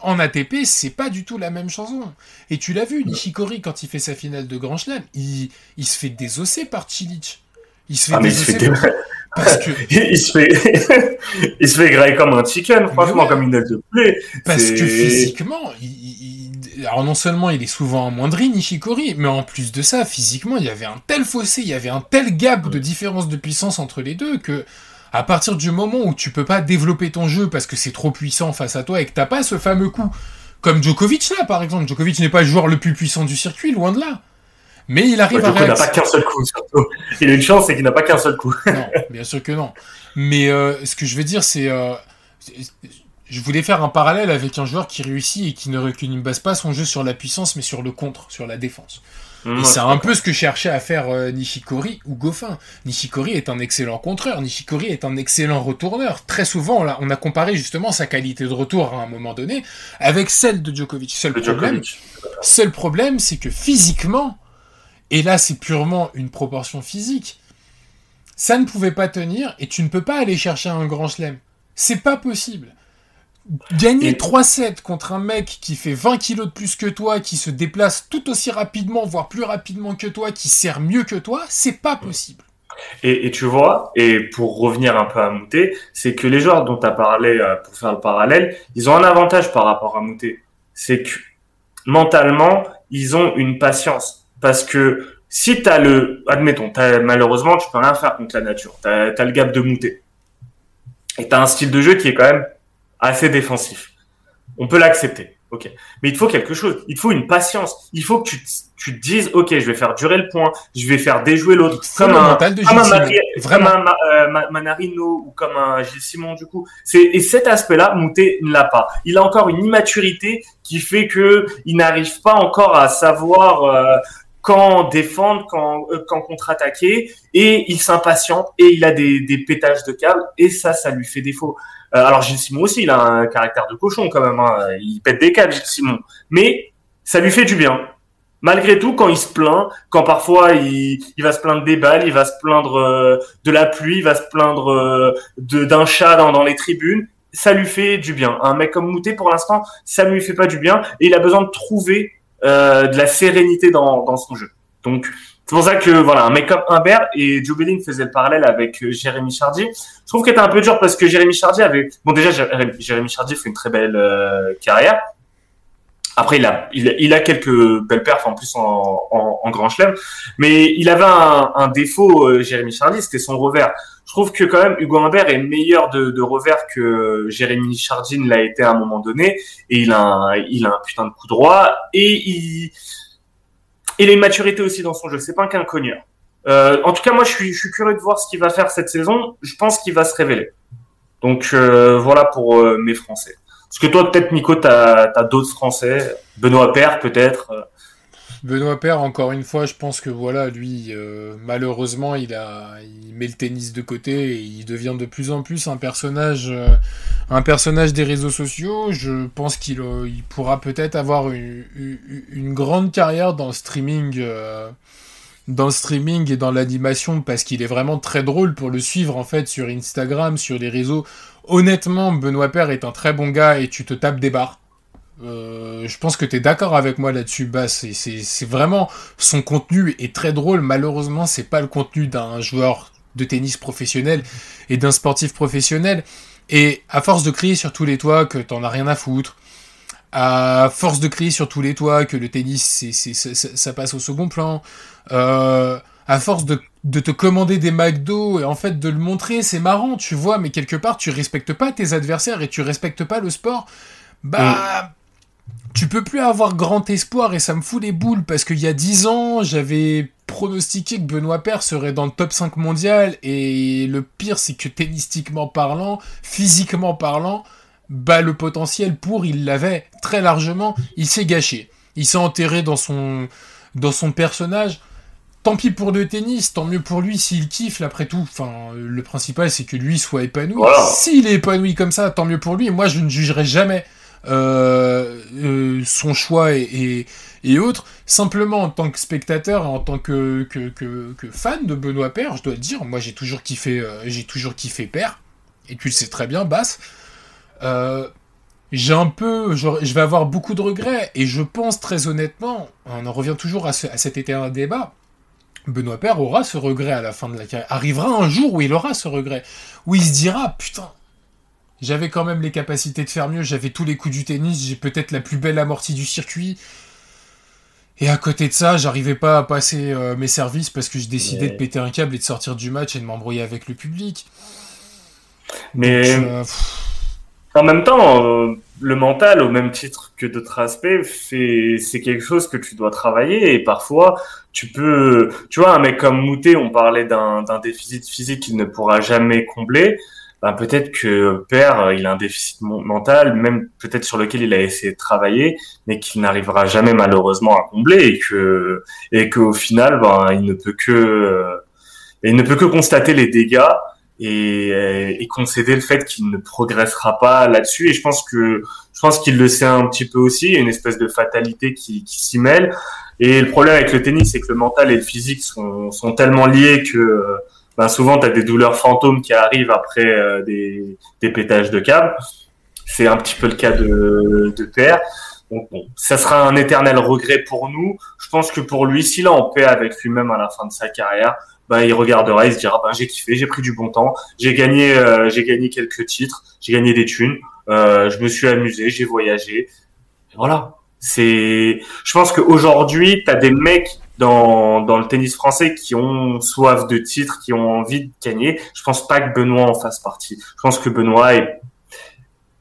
en ATP, c'est pas du tout la même chanson. Et tu l'as vu, Nishikori, quand il fait sa finale de Grand Chelem, il, il se fait désosser par Chilich. Il se fait ah, désosser parce que... il se fait, il se fait grailler comme un chicken, franchement, comme une aile de poulet. Parce que physiquement, il, alors non seulement il est souvent amoindri, Nishikori, mais en plus de ça, physiquement, il y avait un tel fossé, il y avait un tel gap de différence de puissance entre les deux que, à partir du moment où tu peux pas développer ton jeu parce que c'est trop puissant face à toi et que t'as pas ce fameux coup, comme Djokovic là, par exemple, Djokovic n'est pas le joueur le plus puissant du circuit, loin de là. Mais il arrive à Il n'a pas qu'un seul coup, surtout. Il a une chance, c'est qu'il n'a pas qu'un seul coup. non, bien sûr que non. Mais euh, ce que je veux dire, c'est. Euh, je voulais faire un parallèle avec un joueur qui réussit et qui ne, qui ne base pas son jeu sur la puissance, mais sur le contre, sur la défense. et c'est un peu ce que cherchait à faire euh, Nishikori ou Goffin. Nishikori est un excellent contreur, Nishikori est un excellent retourneur. Très souvent, là, on a comparé justement sa qualité de retour à un moment donné avec celle de Djokovic. Seul problème, seul problème, c'est que physiquement, et là c'est purement une proportion physique, ça ne pouvait pas tenir et tu ne peux pas aller chercher un grand chelem. C'est pas possible. Gagner 3-7 contre un mec qui fait 20 kilos de plus que toi, qui se déplace tout aussi rapidement, voire plus rapidement que toi, qui sert mieux que toi, c'est pas possible. Et, tu vois, et pour revenir un peu à Moutet, c'est que les joueurs dont tu as parlé euh, pour faire le parallèle, ils ont un avantage par rapport à Moutet. C'est que mentalement, ils ont une patience parce que si tu as le, admettons, as, malheureusement, tu peux rien faire contre la nature. Tu as, le gap de monter. Et tu as un style de jeu qui est quand même assez défensif. On peut l'accepter. Ok. Mais il te faut quelque chose. Il te faut une patience. Il faut que tu, tu te dises, ok, je vais faire durer le point, je vais faire déjouer l'autre, comme un, comme un, vraiment. Euh, Manarino ou comme un Gilles Simon du coup. Et cet aspect-là, Moutet ne l'a pas. Il a encore une immaturité qui fait que il n'arrive pas encore à savoir euh, quand défendre, quand, euh, quand contre-attaquer, et il s'impatiente et il a des, des pétages de câbles, et ça, ça lui fait défaut. Euh, alors Gilles Simon aussi, il a un caractère de cochon quand même, hein. il pète des câbles, Gilles Simon, mais ça lui fait du bien. Malgré tout, quand il se plaint, quand parfois il, il va se plaindre des balles, il va se plaindre euh, de la pluie, il va se plaindre euh, d'un chat dans, dans les tribunes, ça lui fait du bien. Un mec comme Moutet, pour l'instant, ça ne lui fait pas du bien, et il a besoin de trouver euh, de la sérénité dans, dans son jeu. Donc, c'est pour ça que voilà, un mec comme Humbert et Joe Belling faisait le parallèle avec euh, Jérémy Chardy. Je trouve qu'il était un peu dur parce que Jérémy Chardy avait, bon déjà Jérémy Chardy fait une très belle euh, carrière. Après, il a, il, a quelques belles perfs en plus en, en, grand chelem, mais il avait un, un défaut, euh, Jérémy Chardy, c'était son revers. Je trouve que quand même Hugo Humbert est meilleur de, de revers que Jérémy Chardy l'a été à un moment donné, et il a, un, il a un putain de coup droit, et il, il a une maturité aussi dans son jeu. C'est pas qu'un cogneur. Euh, en tout cas, moi, je suis, je suis curieux de voir ce qu'il va faire cette saison. Je pense qu'il va se révéler. Donc euh, voilà pour euh, mes Français. Parce que toi, peut-être, Nico, tu as, d'autres Français. Benoît Père, peut-être. Benoît Père, encore une fois, je pense que voilà, lui, malheureusement, il, met le tennis de côté et il devient de plus en plus un personnage un personnage des réseaux sociaux. Je pense qu'il euh, pourra peut-être avoir une, grande carrière dans le streaming, euh, dans le streaming et dans l'animation parce qu'il est vraiment très drôle pour le suivre en fait sur Instagram, sur les réseaux. Honnêtement, Benoît Père est un très bon gars et tu te tapes des barres. Euh, je pense que tu es d'accord avec moi là-dessus, Bas. C'est vraiment son contenu est très drôle. Malheureusement, c'est pas le contenu d'un joueur de tennis professionnel et d'un sportif professionnel. Et à force de crier sur tous les toits que t'en as rien à foutre, à force de crier sur tous les toits que le tennis, c'est, ça passe au second plan, euh, à force de, de, te commander des McDo et en fait de le montrer, c'est marrant, tu vois, mais quelque part, tu respectes pas tes adversaires et tu respectes pas le sport, bah, tu peux plus avoir grand espoir et ça me fout les boules parce qu'il y a 10 ans, j'avais pronostiqué que Benoît Paire serait dans le top 5 mondial et le pire c'est que tennistiquement parlant, physiquement parlant, bah le potentiel pour il l'avait très largement, il s'est gâché. Il s'est enterré dans son dans son personnage. Tant pis pour le tennis, tant mieux pour lui s'il kiffe, après tout. Enfin, le principal, c'est que lui soit épanoui. S'il est épanoui comme ça, tant mieux pour lui. Moi, je ne jugerai jamais euh, euh, son choix et, et, autres. Simplement en tant que spectateur et en tant que, que, que, fan de Benoît Père, je dois te dire, moi j'ai toujours kiffé, euh, j'ai toujours kiffé Père, et tu le sais très bien, Basse. j'ai un peu, je, vais avoir beaucoup de regrets, et je pense très honnêtement, on en revient toujours à, à cet éternel débat. Benoît Père aura ce regret à la fin de la carrière. Arrivera un jour où il aura ce regret. Où il se dira, putain, j'avais quand même les capacités de faire mieux, j'avais tous les coups du tennis, j'ai peut-être la plus belle amortie du circuit. Et à côté de ça, j'arrivais pas à passer euh, mes services parce que je décidais de péter un câble et de sortir du match et de m'embrouiller avec le public. Mais euh, en même temps, euh, le mental, au même titre que d'autres aspects, c'est quelque chose que tu dois travailler et parfois tu peux, tu vois, un mec comme Moutet, on parlait d'un déficit physique qu'il ne pourra jamais combler. Ben, peut-être que père, il a un déficit mental, même peut-être sur lequel il a essayé de travailler, mais qu'il n'arrivera jamais malheureusement à combler et que et qu'au final, ben, il ne peut que euh, il ne peut que constater les dégâts et, euh, et concéder le fait qu'il ne progressera pas là-dessus. Et je pense que je pense qu'il le sait un petit peu aussi, une espèce de fatalité qui, qui s'y mêle. Et le problème avec le tennis, c'est que le mental et le physique sont, sont tellement liés que ben souvent tu as des douleurs fantômes qui arrivent après euh, des, des pétages de câbles. C'est un petit peu le cas de, de Père. Donc bon, ça sera un éternel regret pour nous. Je pense que pour lui, s'il est en paix avec lui-même à la fin de sa carrière, ben, il regardera, il se dira ben, j'ai kiffé, j'ai pris du bon temps, j'ai gagné, euh, j'ai gagné quelques titres, j'ai gagné des thunes, euh, je me suis amusé, j'ai voyagé. Voilà. C'est, je pense qu'aujourd'hui, tu as des mecs dans, dans le tennis français qui ont soif de titres, qui ont envie de gagner. Je pense pas que Benoît en fasse partie. Je pense que Benoît est,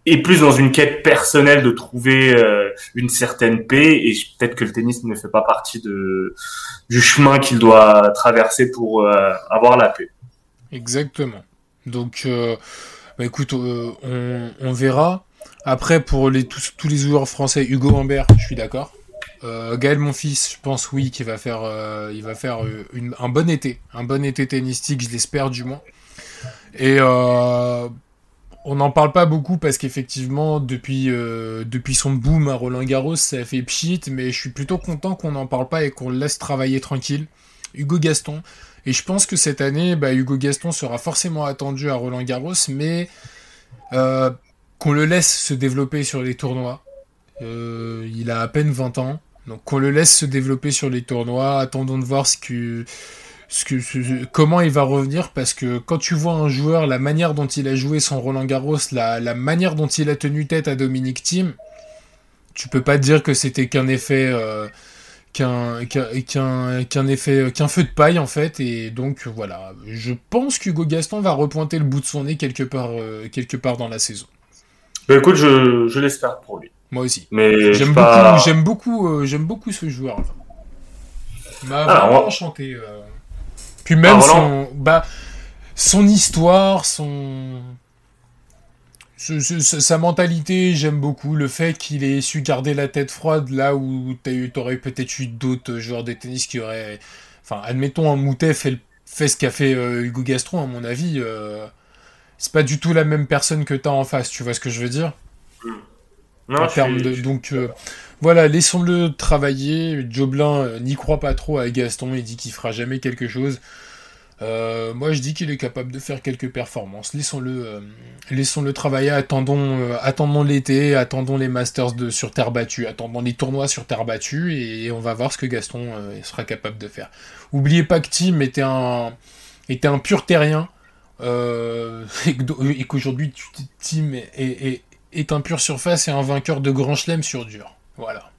est plus dans une quête personnelle de trouver euh, une certaine paix et peut-être que le tennis ne fait pas partie du chemin qu'il doit traverser pour euh, avoir la paix. Exactement. Donc, euh, bah écoute, on, verra. Après, pour les, tous, tous les joueurs français, Hugo Humbert, je suis d'accord. Gaël fils, je pense oui qu'il va faire, il va faire un bon été, un bon été tennistique, je l'espère du moins. Et on n'en parle pas beaucoup parce qu'effectivement depuis depuis son boom à Roland Garros, ça fait pchit, mais je suis plutôt content qu'on n'en parle pas et qu'on le laisse travailler tranquille. Hugo Gaston. Et je pense que cette année, bah, Hugo Gaston sera forcément attendu à Roland Garros, mais qu'on le laisse se développer sur les tournois. il a à peine 20 ans. Donc qu'on le laisse se développer sur les tournois, attendons de voir ce que, ce que, comment il va revenir, parce que quand tu vois un joueur, la manière dont il a joué son Roland Garros, la, la manière dont il a tenu tête à Dominique Thiem, tu peux pas dire que c'était qu'un effet... Euh, qu'un qu'un effet qu'un feu de paille en fait. Et donc voilà. Je pense qu'Hugo Gaston va repointer le bout de son nez quelque part euh, quelque part dans la saison. Bah écoute je, je l'espère pour lui. Moi aussi. Mais j'aime beaucoup j'aime beaucoup euh, j'aime beaucoup ce joueur. M'a ah, vraiment enchanté euh. Puis même ah, son bah son histoire son sa mentalité, j'aime beaucoup. Le fait qu'il ait su garder la tête froide là où t'aurais peut-être eu d'autres joueurs de tennis qui auraient. Enfin, admettons, un Moutet fait, fait ce qu'a fait euh, Hugo Gastron, à mon avis. Euh, c'est pas du tout la même personne que t'as en face, tu vois ce que je veux dire? Non, en termes de, Donc euh, voilà, laissons-le travailler. Joblin n'y croit pas trop à Gaston, il dit qu'il fera jamais quelque chose. Euh, moi, je dis qu'il est capable de faire quelques performances. Laissons-le, euh, travailler. Attendons, euh, l'été, attendons les Masters sur terre battue, attendons les tournois sur terre battue, et, on va voir ce que Gaston sera capable de faire. Oubliez pas que Tim était un, pur terrien, et qu'aujourd'hui Tim est, est, est, un pur surface et un vainqueur de grand chelem sur dur. Voilà.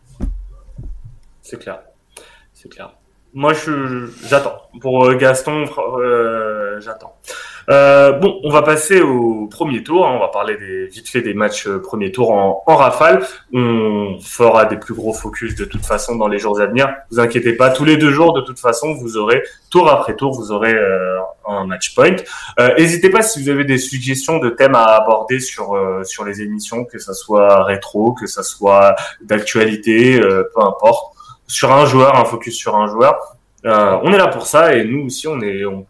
C'est clair. C'est clair. Moi, j'attends. Pour euh, Gaston, euh, j'attends. Euh, bon, on va passer au premier tour. Hein. On va parler des, vite fait des matchs euh, premier tour en, en, rafale. On fera des plus gros focus de toute façon dans les jours à venir. Vous inquiétez pas, tous les deux jours, de toute façon, vous aurez tour après tour, vous aurez un match point. N'hésitez pas si vous avez des suggestions de thèmes à aborder sur sur les émissions, que ça soit rétro, que ça soit d'actualité, peu importe sur un joueur, un focus sur un joueur. Euh, on est là pour ça et nous aussi on est on,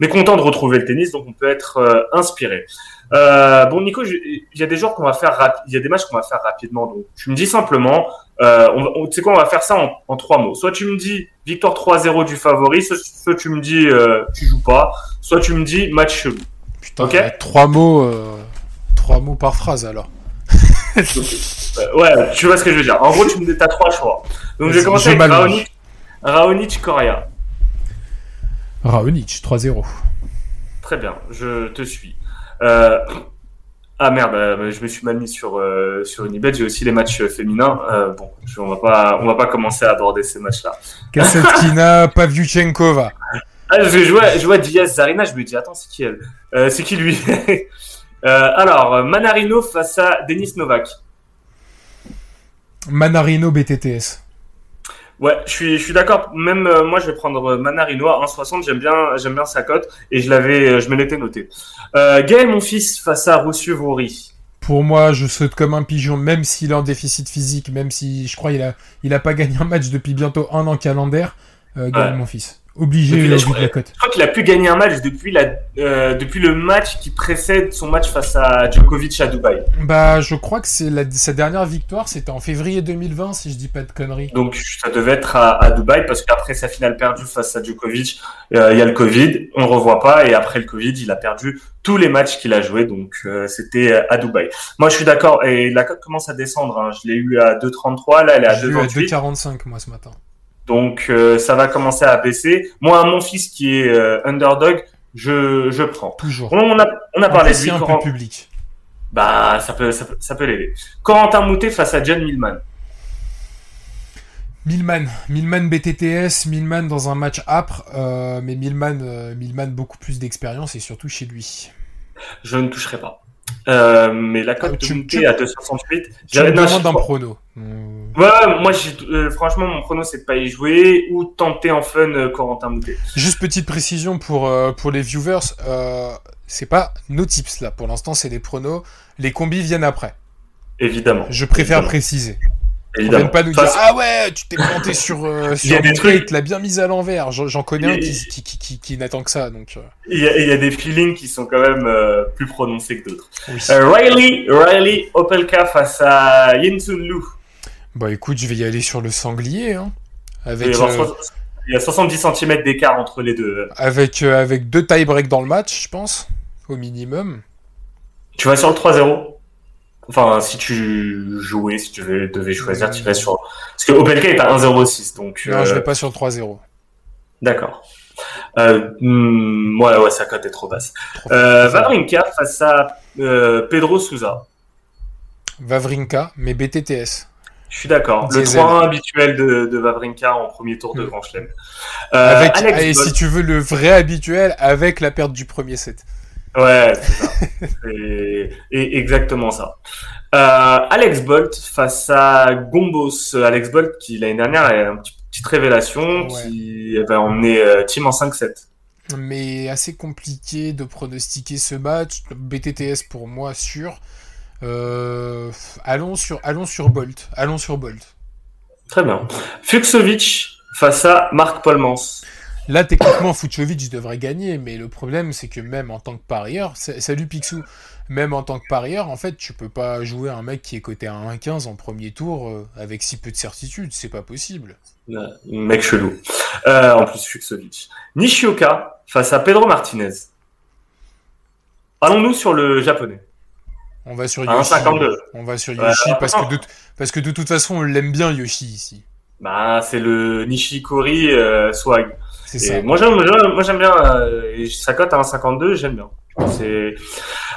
est content de retrouver le tennis donc on peut être euh, inspiré. Euh, bon Nico, il y a des jours qu'on va faire il y a des matchs qu'on va faire rapidement donc tu me dis simplement euh, on, tu sais quoi on va faire ça en, en, trois mots. Soit tu me dis victoire 3-0 du favori, soit, tu me dis euh, tu joues pas, soit tu me dis match chelou. Putain, trois mots trois mots par phrase alors. ouais, tu vois ce que je veux dire. En gros, tu me as trois choix. Donc, je vais commencer avec Raonic, Raonic. Raonic, 3-0. Très bien, je te suis. Euh... Ah merde, euh, je me suis mal mis sur euh, sur Unibet. J'ai aussi les matchs féminins. Euh, bon, je, on va pas on va pas commencer à aborder ces matchs-là. Kasetkina, Pavlyuchenkova. Ah, je vois je vois Diaz Zarina. Je me dis attends c'est qui elle? C'est qui lui? Alors Manarino face à Denis Novak. Manarino BTTS. Ouais, je suis, je suis d'accord. Même euh, moi, je vais prendre Manarino à 1,60. J'aime bien, j'aime bien sa cote et je l'avais, euh, je me l'étais noté. Euh, Gaël, mon fils, face à Roussieu Vaury. Pour moi, je saute comme un pigeon, même s'il est en déficit physique, même si je crois il a, il a pas gagné un match depuis bientôt un an calendaire. Euh, Gaël, mon fils. Obligé de la cote. Je crois qu'il a pu gagner un match depuis, la, euh, depuis le match qui précède son match face à Djokovic à Dubaï. Bah, je crois que c'est sa dernière victoire, c'était en février 2020, si je dis pas de conneries. Donc, ça devait être à, à Dubaï parce qu'après sa finale perdue face à Djokovic, euh, il y a le Covid, on le revoit pas et après le Covid, il a perdu tous les matchs qu'il a joué, donc euh, c'était à Dubaï. Moi, je suis d'accord et la cote commence à descendre. Hein. Je l'ai eu à 2,33, là, elle est à 2,28. 2,45 moi ce matin. Donc euh, ça va commencer à baisser. Moi, mon fils qui est euh, underdog, je, je prends. Toujours. On a, on a parlé de lui. un peu public. Bah, ça peut, ça peut, ça peut l'aider. Corentin Moutet face à John Millman. Millman, Millman BTTS, Millman dans un match âpre, euh, mais Millman, Millman beaucoup plus d'expérience et surtout chez lui. Je ne toucherai pas. Mais la cote ah, de Moutet à 268. J'avais un prono. Ouais, moi, euh, franchement, mon prono, c'est de pas y jouer ou tenter en fun euh, Corentin Moutet. Juste petite précision pour, pour les viewers. c'est pas nos tips là. Pour l'instant, c'est des pronos. Les combis viennent après. Évidemment. Je préfère préciser. Évidemment. pas nous dire ah ouais tu t'es planté sur euh, sur des trucs l'a bien mise à l'envers j'en connais un qui, qui, qui, qui n'attend que ça donc euh. il y, a, il y, a, des feelings qui sont quand même euh, plus prononcés que d'autres euh, Riley Riley Opelka face à Yin Sun Lu bah écoute je vais y aller sur le sanglier hein. avec il y a 70 cm d'écart entre les deux avec avec deux tie break dans le match je pense au minimum tu vas sur le 3-0 Enfin, si tu jouais, si tu devais choisir, tu irais sur. Parce que OpenK est à 1,06. Donc, non, je vais pas sur 3-0. D'accord. Euh, hmm, ouais, ouais, sa cote est trop basse. Euh, Vavrinka face à euh, Pedro Souza. Vavrinka, mais BTTS. Je suis d'accord. Le 3-1 habituel de, de, Vavrinka en premier tour de mm. Grand Chelem. Euh, et si tu veux le vrai habituel, avec la perte du premier set. Ouais, c'est ça. et, exactement ça. Euh, Alex Bolt face à Gombos. Alex Bolt qui l'année dernière a une petite révélation qui va emmener euh, Team en 5-7. Mais assez compliqué de pronostiquer ce match. BTTS pour moi sûr. Euh, allons, sur, allons sur Bolt. Allons sur Bolt. Très bien. Fuxovic face à Marc Polmans. Là, techniquement, Fucovic devrait gagner, mais le problème, c'est que même en tant que parieur, salut Pixou, même en tant que parieur, en fait, tu peux pas jouer un mec qui est coté à 1,15 en premier tour euh, avec si peu de certitude, c'est pas possible. mec chelou. Euh, en plus, Fuxovic. Nishioka face à Pedro Martinez. Allons-nous sur le japonais. On va sur Yoshi. On va sur Yoshi parce, que de, parce que de toute façon, on l'aime bien Yoshi ici. Bah, c'est le Nishikori euh, swag. C'est ça. Moi, j'aime, moi, j'aime bien. Euh, sa cote à 1,52, j'aime bien. C'est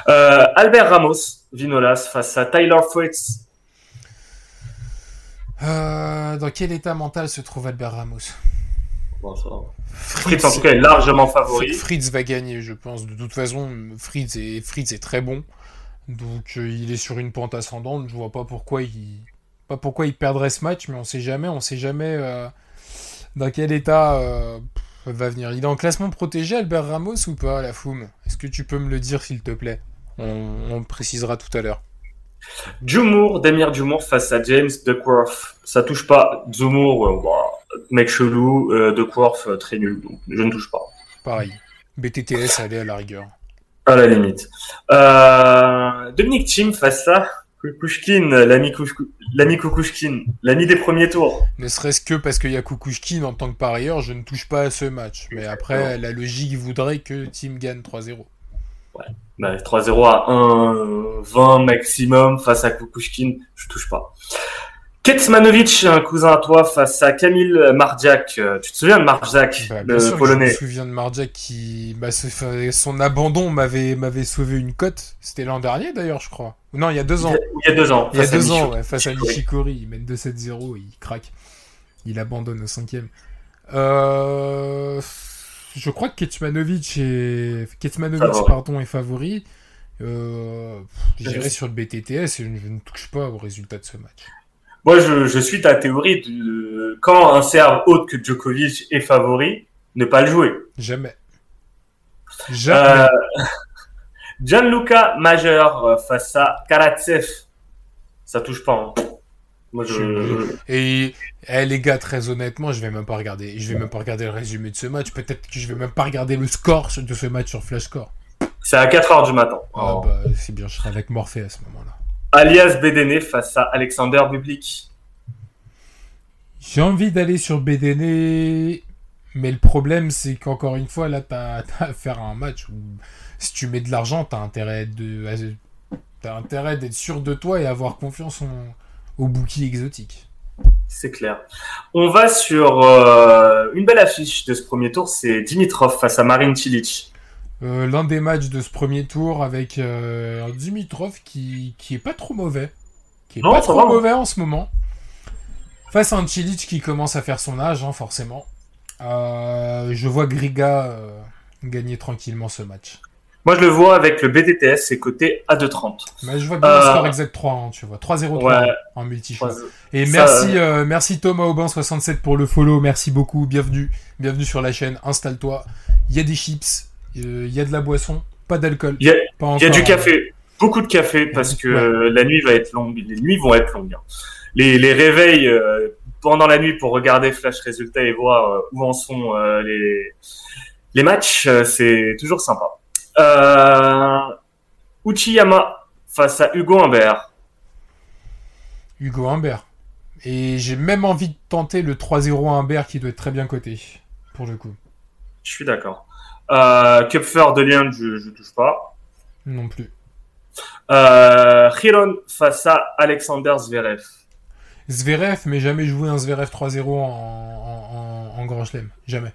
euh, Albert Ramos, Vinolas face à Tyler Fritz. Euh, dans quel état mental se trouve Albert Ramos? Fritz, en tout cas, est largement favori. Fritz va gagner, je pense. De toute façon, Fritz est, Fritz est très bon. Donc, euh, il est sur une pente ascendante. Je vois pas pourquoi il, pas pourquoi il perdrait ce match, mais on sait jamais. On sait jamais euh, dans quel état euh, va venir. Il est en classement protégé, Albert Ramos, ou pas, la Foum Est-ce que tu peux me le dire, s'il te plaît? On, précisera tout à l'heure. Jumour, Damir Jumour face à James Duckworth. Ça touche pas. Jumour, mec chelou. Duckworth, très nul. Donc je ne touche pas. Pareil. BTTS, allez à la rigueur. À la limite. Euh, Dominique Thiem face à Kukushkin, l'ami Kukushkin, l'ami des premiers tours. Ne serait-ce que parce qu'il y a Kukushkin en tant que parieur, je ne touche pas à ce match. Mais après, la logique voudrait que Team gagne 3-0. Ouais. 3-0 bah, à 1-20 maximum face à Kukushkin, je touche pas. Ketsmanovic, un cousin à toi, face à Kamil Mardiak. Euh, tu te souviens de Mardiak, bah, le polonais Je me souviens de Mardiak qui, bah, son abandon m'avait m'avait sauvé une cote. C'était l'an dernier d'ailleurs, je crois. Non, il y a deux ans. Il y a deux ans. Il y a deux ans, face à Nishikori. Il mène 2-7-0, il craque. Il abandonne au cinquième. Euh, je crois que Ketsmanovic est, Ketsmanovic, pardon, est favori. Euh... J'irai sur le BTTS et je ne touche pas au résultat de ce match. Moi, je, je, suis ta théorie de quand un Serbe autre que Djokovic est favori, ne pas le jouer. Jamais. Jamais. Euh, Gianluca Majeur euh, face à Karatsev. Ça touche pas. Hein. Moi, je... Et eh, les gars, très honnêtement, je vais même pas regarder. Je vais même pas regarder le résumé de ce match. Peut-être que je vais même pas regarder le score de ce match sur Flash Score. C'est à 4 heures du matin. Ah bah, c'est bien, je serai avec Morphe à ce moment-là alias BDN face à Alexander Bublik. J'ai envie d'aller sur BDN, mais le problème c'est qu'encore une fois, là, tu as, à faire un match où si tu mets de l'argent, tu as intérêt de. intérêt d'être sûr de toi et avoir confiance au bouquet exotique. C'est clair. On va sur euh, une belle affiche de ce premier tour, c'est Dimitrov face à Marin Cilic. Euh, l'un des matchs de ce premier tour avec euh, un Dimitrov qui, qui est pas trop mauvais. Qui est pas trop mauvais en ce moment. Face à un Cilic qui commence à faire son âge, hein, forcément. Euh, je vois Griga gagner tranquillement ce match. Moi, je le vois avec le BDTS, c'est côté à 2,30. Mais je vois bien le score exact 3, hein, tu vois. 3-0-3 en multi Et merci, merci Thomas Aubin 67 pour le follow. Merci beaucoup. Bienvenue. Bienvenue sur la chaîne. Installe-toi. Il y a des chips. Il y a de la boisson, pas d'alcool. Il y a, du café, beaucoup de café parce que la nuit va être longue. Les nuits vont être longues. Hein. Les, les, réveils euh, pendant la nuit pour regarder Flash Résultats et voir euh, où en sont euh, les, les matchs, c'est toujours sympa. Uchiyama face à Hugo Humbert. Hugo Humbert. Et j'ai même envie de tenter le 3-0 Humbert qui doit être très bien coté, pour le coup. Je suis d'accord. Euh, Kupfer de Lien, je, je touche pas. Non plus. Euh, Chiron face à Alexander Zverev. Zverev, mais jamais joué un Zverev 3-0 en, en, en, Grand Chelem. Jamais.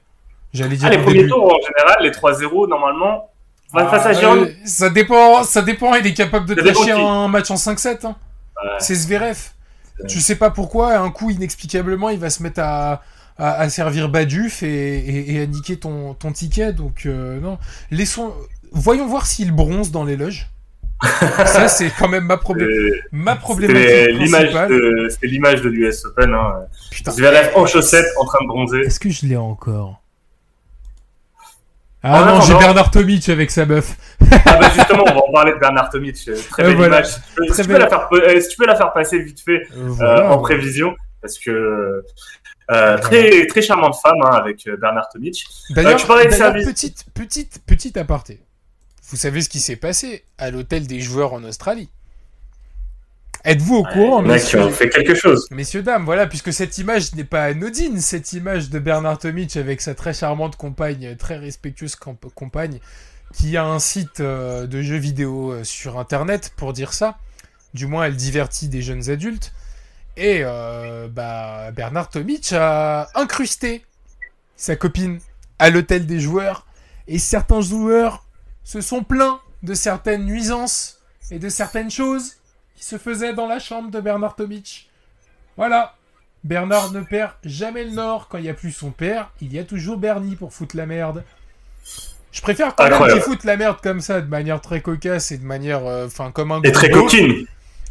J'allais dire. Ah, les premiers tours, en général, les 3-0, normalement, face à Giron. Euh, ça dépend, ça dépend, il est capable de lâcher un match en 5-7. Hein. C'est Zverev. Tu sais pas pourquoi, un coup, inexplicablement, il va se mettre à, à, servir Baduf et, et, à niquer ton, ton ticket. Donc, euh, non. Laissons, voyons voir s'il bronze dans les loges. ça, c'est quand même ma, problème ma problématique. C'était l'image de l'US Open. Hein. Putain. Zverev en chaussettes, en train de bronzer. Est-ce que je l'ai encore? Ah non, j'ai Bernard Tomic avec sa meuf. ah bah justement, on va en parler de Bernard Tomic. Très belle image. Si, tu peux la faire, euh, si tu peux la faire passer vite fait euh, en prévision, parce que euh, très très charmante femme hein, avec Bernard Tomic. D'ailleurs, tu parlais de service. Petite petite petite aparté. Vous savez ce qui s'est passé à l'hôtel des joueurs en Australie Êtes-vous au courant, messieurs ont fait quelque chose. Messieurs, dames, voilà, puisque cette image n'est pas anodine, cette image de Bernard Tomic avec sa très charmante compagne, très respectueuse compagne, qui a un site euh, de jeux vidéo euh, sur Internet, pour dire ça. Du moins, elle divertit des jeunes adultes. Et euh, bah, Bernard Tomic a incrusté sa copine à l'hôtel des joueurs. Et certains joueurs se sont plaints de certaines nuisances et de certaines choses qui se faisait dans la chambre de Bernard Tomic. Voilà. Bernard ne perd jamais le nord. Quand il n'y a plus son père, il y a toujours Bernie pour foutre la merde. Je préfère quand même qu'il foute la merde comme ça, de manière très cocasse et de manière. Euh, enfin, comme un. Et très coquine.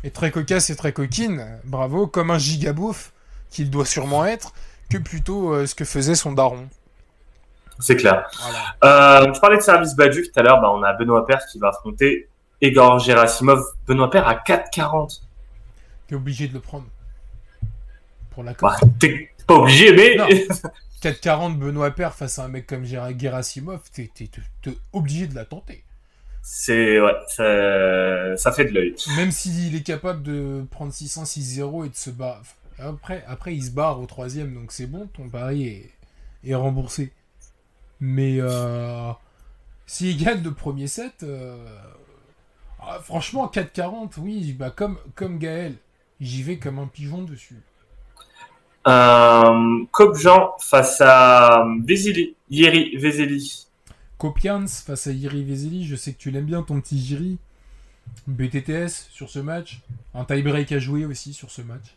Et très cocasse et très coquine. Bravo. Comme un gigabouf qu'il doit sûrement être, que plutôt euh, ce que faisait son daron. C'est clair. Voilà. Euh, je parlais de service Badju tout à l'heure. Bah, on a Benoît Père qui va affronter Igor Gerasimov, Benoît Père à 4,40. T'es obligé de le prendre. Pour la bah, T'es pas obligé, mais. 4,40 Benoît Père face à un mec comme Gerasimov, t'es obligé de la tenter. C'est. Ouais, ça, ça fait de l'œil. Même s'il est capable de prendre 600, 6-0 et de se barrer. Après, après, il se barre au troisième, donc c'est bon, ton pari est, est remboursé. Mais euh, s'il gagne le premier set, euh, ah, franchement, 4,40, oui, bah comme, comme Gaël, j'y vais comme un pigeon dessus. Euh, Jean face à Vesili, Yeri Veseli. Kopians face à Yeri Veseli, je sais que tu l'aimes bien ton petit Jiri. BTTS sur ce match. Un tie-break à jouer aussi sur ce match.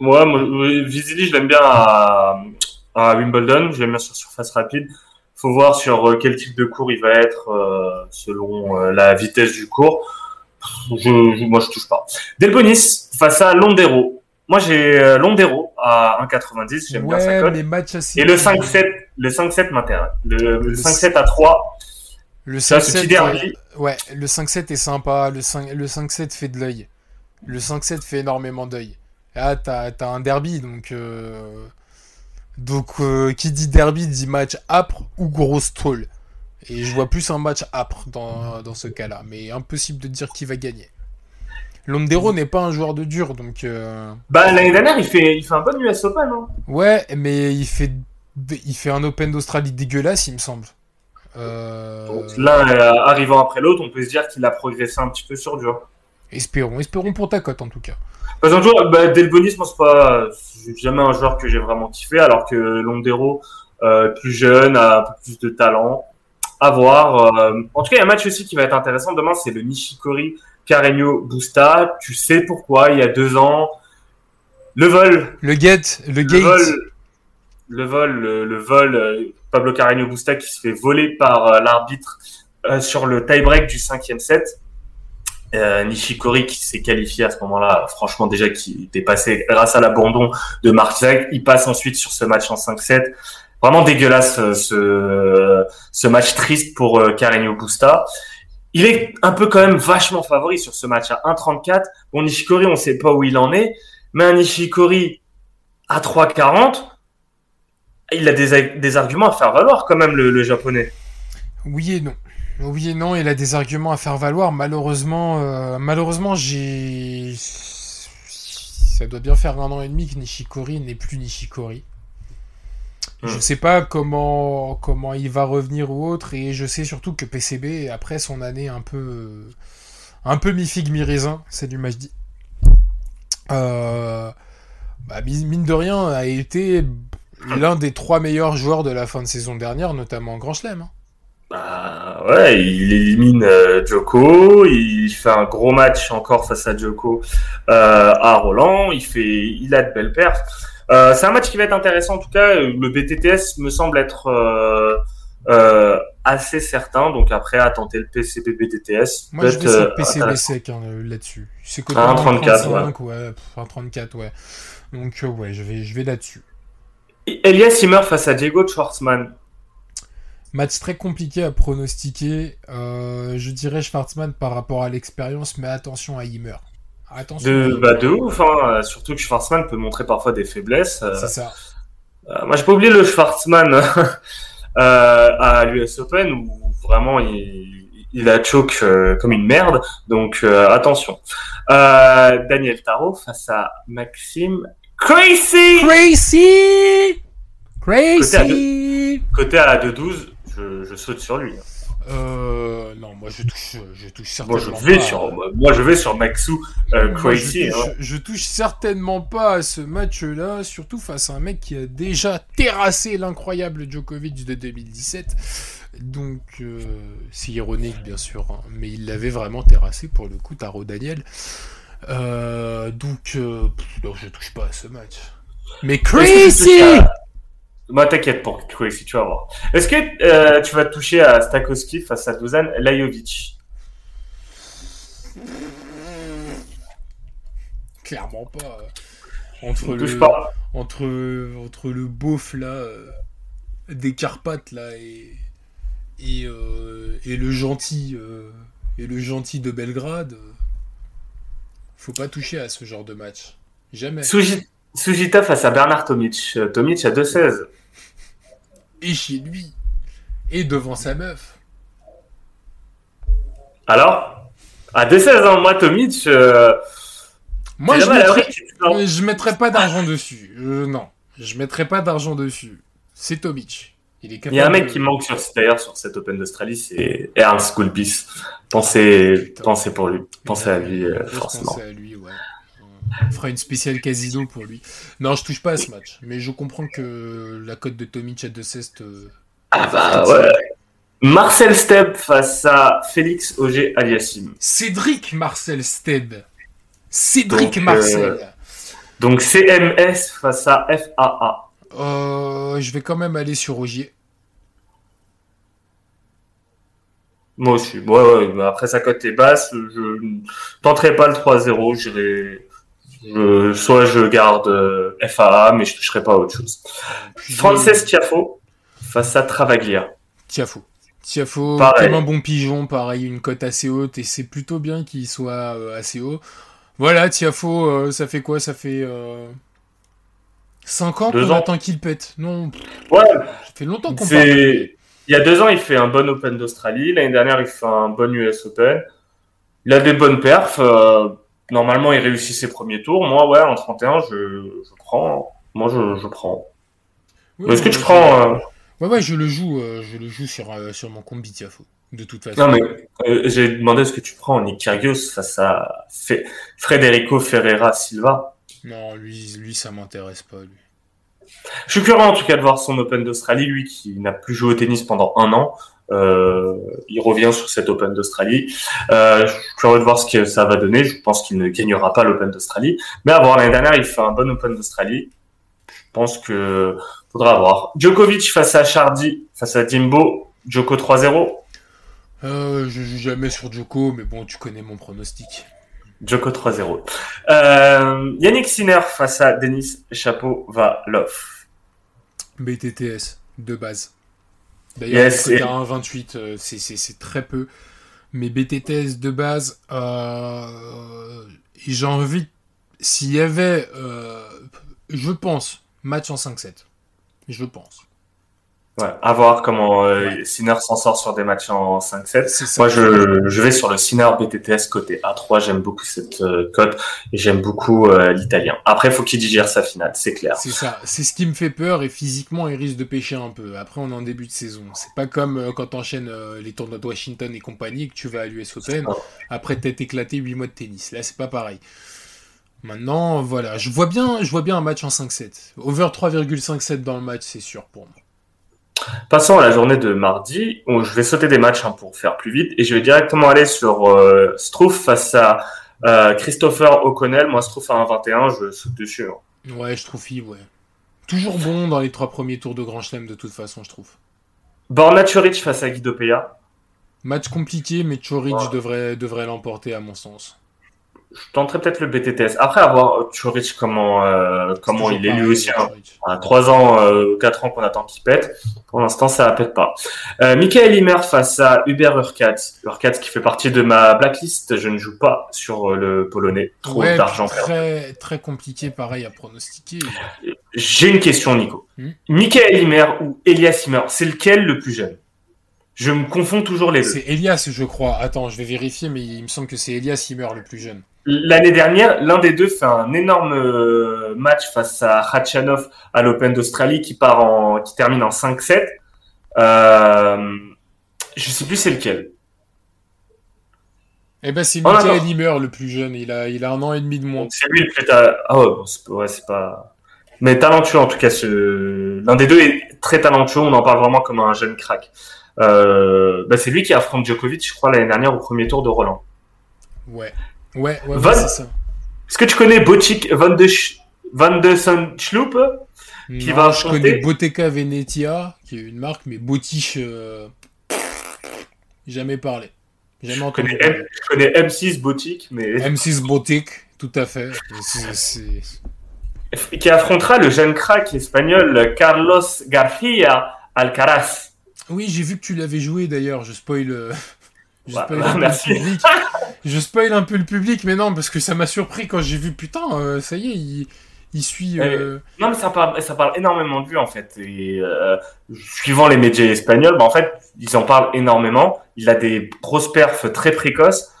Ouais, moi, Veseli, je l'aime bien à, Wimbledon, je l'aime bien sur surface rapide faut voir sur euh, quel type de cours il va être euh, selon euh, la vitesse du cours. Je, moi, je touche pas. Delbonis face à Londero. Moi, j'ai Londero à 1,90. J'aime bien sa cote. Et le 5-7, le 5-7 m'intéresse. Le, 5-7 à 3. Le 5-7, ouais, le 5-7 est sympa. Le 5, le 5-7 fait de l'œil. Le 5-7 fait énormément d'œil. Là, t'as as un derby, donc donc, euh, qui dit derby dit match âpre ou grosse troll. Et je vois plus un match âpre dans, dans ce cas-là. Mais impossible de dire qui va gagner. Londero n'est pas un joueur de dur, donc. Euh, bah, l'année dernière, il fait, il fait un bon US Open, non hein. Ouais, mais il fait, il fait un Open d'Australie dégueulasse, il me semble. Euh... L'un arrivant après l'autre, on peut se dire qu'il a progressé un petit peu sur dur. Espérons, espérons pour ta cote en tout cas. Parce un joueur, bah, Delbonis, moi, c'est pas jamais un joueur que j'ai vraiment kiffé, alors que Londero, euh, plus jeune, a un peu plus de talent. À voir. Euh, en tout cas, il y a un match aussi qui va être intéressant demain, c'est le Nishikori Carreño Busta. Tu sais pourquoi, il y a deux ans, le vol. Le get, le, gate. Vol, le vol, le, vol, euh, Pablo Carreño Busta qui se fait voler par l'arbitre sur le tie-break du cinquième set. Euh, Nishikori qui s'est qualifié à ce moment-là, franchement déjà qui était passé grâce à l'abandon de Mark Zag, il passe ensuite sur ce match en 5-7. Vraiment dégueulasse euh, ce, ce match triste pour euh, Carreño Busta. Il est un peu quand même vachement favori sur ce match à 1,34. Bon, Nishikori, on sait pas où il en est, mais un Nishikori à 3,40, il a des, arguments à faire valoir quand même le, le japonais. Oui et non. Oui et non, il a des arguments à faire valoir. Malheureusement, euh, malheureusement, j'ai. Ça doit bien faire un an et demi que Nishikori n'est plus Nishikori. Je Je hmm. sais pas comment, comment il va revenir ou autre, et je sais surtout que PCB, après son année un peu, un peu mi-figue, mi-raisin, c'est du match dit. Euh, bah, mine de rien, a été l'un des trois meilleurs joueurs de la fin de saison dernière, notamment en Grand Chelem. Hein. Bah ouais, il élimine euh, Joko, il fait un gros match encore face à Joko euh, à Roland, il fait, il a de belles pertes. Euh, c'est un match qui va être intéressant en tout cas. Le BTTS me semble être euh, assez certain. Donc après, à tenter le PCB BTTS. Moi, je vais sur le PCB sec hein, là-dessus. C'est côté 1,34 ouais. ouais. 1,34 ouais. Donc ouais, je vais, je vais là-dessus. Elias Zimmer face à Diego Schwartzmann. Match très compliqué à pronostiquer. Euh, je dirais Schwartzmann par rapport à l'expérience, mais attention à Ymer. Attention. De, bah de ouf, hein. surtout que Schwartzmann peut montrer parfois des faiblesses. C'est ça. Euh, moi, j'ai pas oublié le Schwartzmann euh, à l'US Open où vraiment il, il a choke comme une merde. Donc attention. Daniel Tarot face à Maxime Crazy Crazy Crazy Côté à 2-12, je, saute sur lui. Euh, non, moi je touche, je touche certainement moi, je vais pas. Sur, moi je vais sur Maxou euh, Crazy. Hein. Je, touche, certainement pas à ce match-là, surtout face à un mec qui a déjà terrassé l'incroyable Djokovic de 2017. Donc euh, c'est ironique bien sûr, hein, mais il l'avait vraiment terrassé pour le coup, Taro Daniel. Euh, donc non, je touche pas à ce match. Mais Crazy moi, t'inquiète pour si tu vas voir. Est-ce que euh, tu vas toucher à Stakowski face à Dozan Lajovic? Clairement pas. Entre le, Entre, entre le beauf là, euh, des Carpates là, et, et, euh, et le gentil et le gentil de Belgrade, faut pas toucher à ce genre de match. Jamais. Sujita face à Bernard Tomic. Tomic à 2-16 et chez lui, et devant sa meuf. Alors? À 2-16 ans, moi, Tomic. Euh, moi, je mettrais, je mettrais pas d'argent dessus. non, je mettrais pas d'argent dessus. C'est Tomic. Il, est Il y a un mec qui manque sur, d'ailleurs sur cette Open d'Australie, c'est Ernst Gulbis. Pensez, pensez pour lui. Pensez à lui, euh, forcément. Pensez à lui, ouais. On fera une spéciale casino pour lui. Non, je touche pas à ce match. Mais je comprends que la cote de Tomic à 2-16. Ah bah ouais. Marcel Steb face à Félix Auger Aliassim. Cédric Marcel Steb. Cédric euh, Marcel. donc CMS face à FAA. Euh, je vais quand même aller sur Augier. Moi aussi. Ouais, ouais, après sa cote est basse, je ne tenterai pas le 3-0. J'irai soit je garde euh, FAA, mais je toucherai pas à autre chose. Frances Tiafo face à Travaglia. Tiafo. Tiafo, comme un bon pigeon, pareil, une cote assez haute, et c'est plutôt bien qu'il soit euh, assez haut. Voilà, Tiafo, euh, ça fait quoi? Ça fait 5 ans qu'on attend qu'il pète. Non, ouais. ça fait longtemps qu'on parle. Il y a deux ans, il fait un bon Open d'Australie. L'année dernière, il fait un bon US Open. Il a des bonnes perfs normalement, il réussit ses premiers tours. Moi, ouais, en 31, je, prends. Moi, je, prends. Est-ce que tu prends. Euh, ouais, ouais, je le joue, euh, je le joue sur, euh, sur mon combi Tiafo. De toute façon. Non, mais j'ai demandé ce que tu prends Nick Kyrgios face à Federico Ferreira Silva. Non, lui, lui ça m'intéresse pas. Lui. Je suis curieux en tout cas de voir son Open d'Australie, lui qui n'a plus joué au tennis pendant un an. Euh, il revient sur cet Open d'Australie. Euh, je suis curieux de voir ce que ça va donner. Je pense qu'il ne gagnera pas l'Open d'Australie. Mais à voir, l'année dernière, il fait un bon Open d'Australie. Je pense que faudra voir. Djokovic face à Chardy, face à Timbo. Djoko 3-0. Euh, je joue jamais sur Djoko, mais bon, tu connais mon pronostic. Djoko 3-0. Euh, Yannick Sinner face à Denis Chapeau-Valov. BTTS, de base. D'ailleurs, yes, 28, euh, c'est très peu. Mais BTTS de base, euh, j'ai envie. S'il y avait, euh, je pense, match en 5-7. Je pense. Ouais, à voir comment euh, Sinner s'en sort sur des matchs en 5-7. Moi, je, je, vais sur le Sinner BTTS côté A3. J'aime beaucoup cette euh, cote et j'aime beaucoup euh, l'italien. Après, faut qu'il digère sa finale, c'est clair. C'est ça. C'est ce qui me fait peur et physiquement, il risque de pêcher un peu. Après, on est en début de saison. C'est pas comme euh, quand t'enchaînes les tournois de Washington et compagnie que tu vas à l'US Open. Après, t'être éclaté 8 mois de tennis. Là, c'est pas pareil. Maintenant, voilà. Je vois bien, je vois bien un match en 5-7. Over 3,57 dans le match, c'est sûr pour moi. Passons à la journée de mardi, où je vais sauter des matchs hein, pour faire plus vite, et je vais directement aller sur euh, face à euh, Christopher O'Connell. Moi, Struff à 1,21, je saute dessus. Hein. Ouais, je trouve, ouais. Toujours bon dans les trois premiers tours de Grand Chelem, de toute façon, je trouve. Borna Choric face à Guido Peya. Match compliqué, mais Choric devrait, devrait l'emporter, à mon sens je tenterai peut-être le BTTS. Après avoir Chorich comment euh, comment il est lui aussi. Hein. 3 ans, euh, 4 ans qu'on attend qu'il pète. Pour l'instant, ça ne pète pas. Euh, Michael Imer face à Hubert Urkatz. Urkatz qui fait partie de ma blacklist. Je ne joue pas sur euh, le polonais. Trop d'argent. Très, très compliqué, pareil, à pronostiquer. J'ai une question, Nico. Hmm Michael Imer ou Elias Imer, c'est lequel le plus jeune? Je me confonds toujours les deux. C'est Elias, je crois. Attends, je vais vérifier, mais il me semble que c'est Elias Imer le plus jeune. L'année dernière, l'un des deux fait un énorme euh, match face à Khachanov à l'Open d'Australie qui part en, qui termine en 5-7. Euh, je sais plus c'est lequel. Eh ben c'est Michael Himmer le plus jeune. Il a, il a un an et demi de moins. C'est lui le plus. Ah ouais, c'est pas. Mais talentueux en tout cas. Ce... L'un des deux est très talentueux. On en parle vraiment comme un jeune crack. Euh, bah, c'est lui qui affronte Djokovic, je crois, l'année dernière au premier tour de Roland. Ouais. Ouais, ouais, c'est ça. Est-ce que tu connais Bocic Van de, Sch... Van de Schloop qui va Je connais Boteca Venetia, qui est une marque, mais Botich, euh... jamais parlé. Jamais entendu. Je connais, M... je connais M6 Botic, mais. M6 Botic, tout à fait. Qui affrontera le jeune crack espagnol Carlos García Alcaraz. Oui, j'ai vu que tu l'avais joué d'ailleurs, je spoil. Je spoil, un Merci. Peu je spoil un peu le public, mais non, parce que ça m'a surpris quand j'ai vu, putain, euh, ça y est, il, il suit. Euh... Non, mais ça parle, ça parle énormément de lui, en fait. Et, euh, suivant les médias espagnols, bah, en fait, ils en parlent énormément. Il a des grosses perfs très précoces.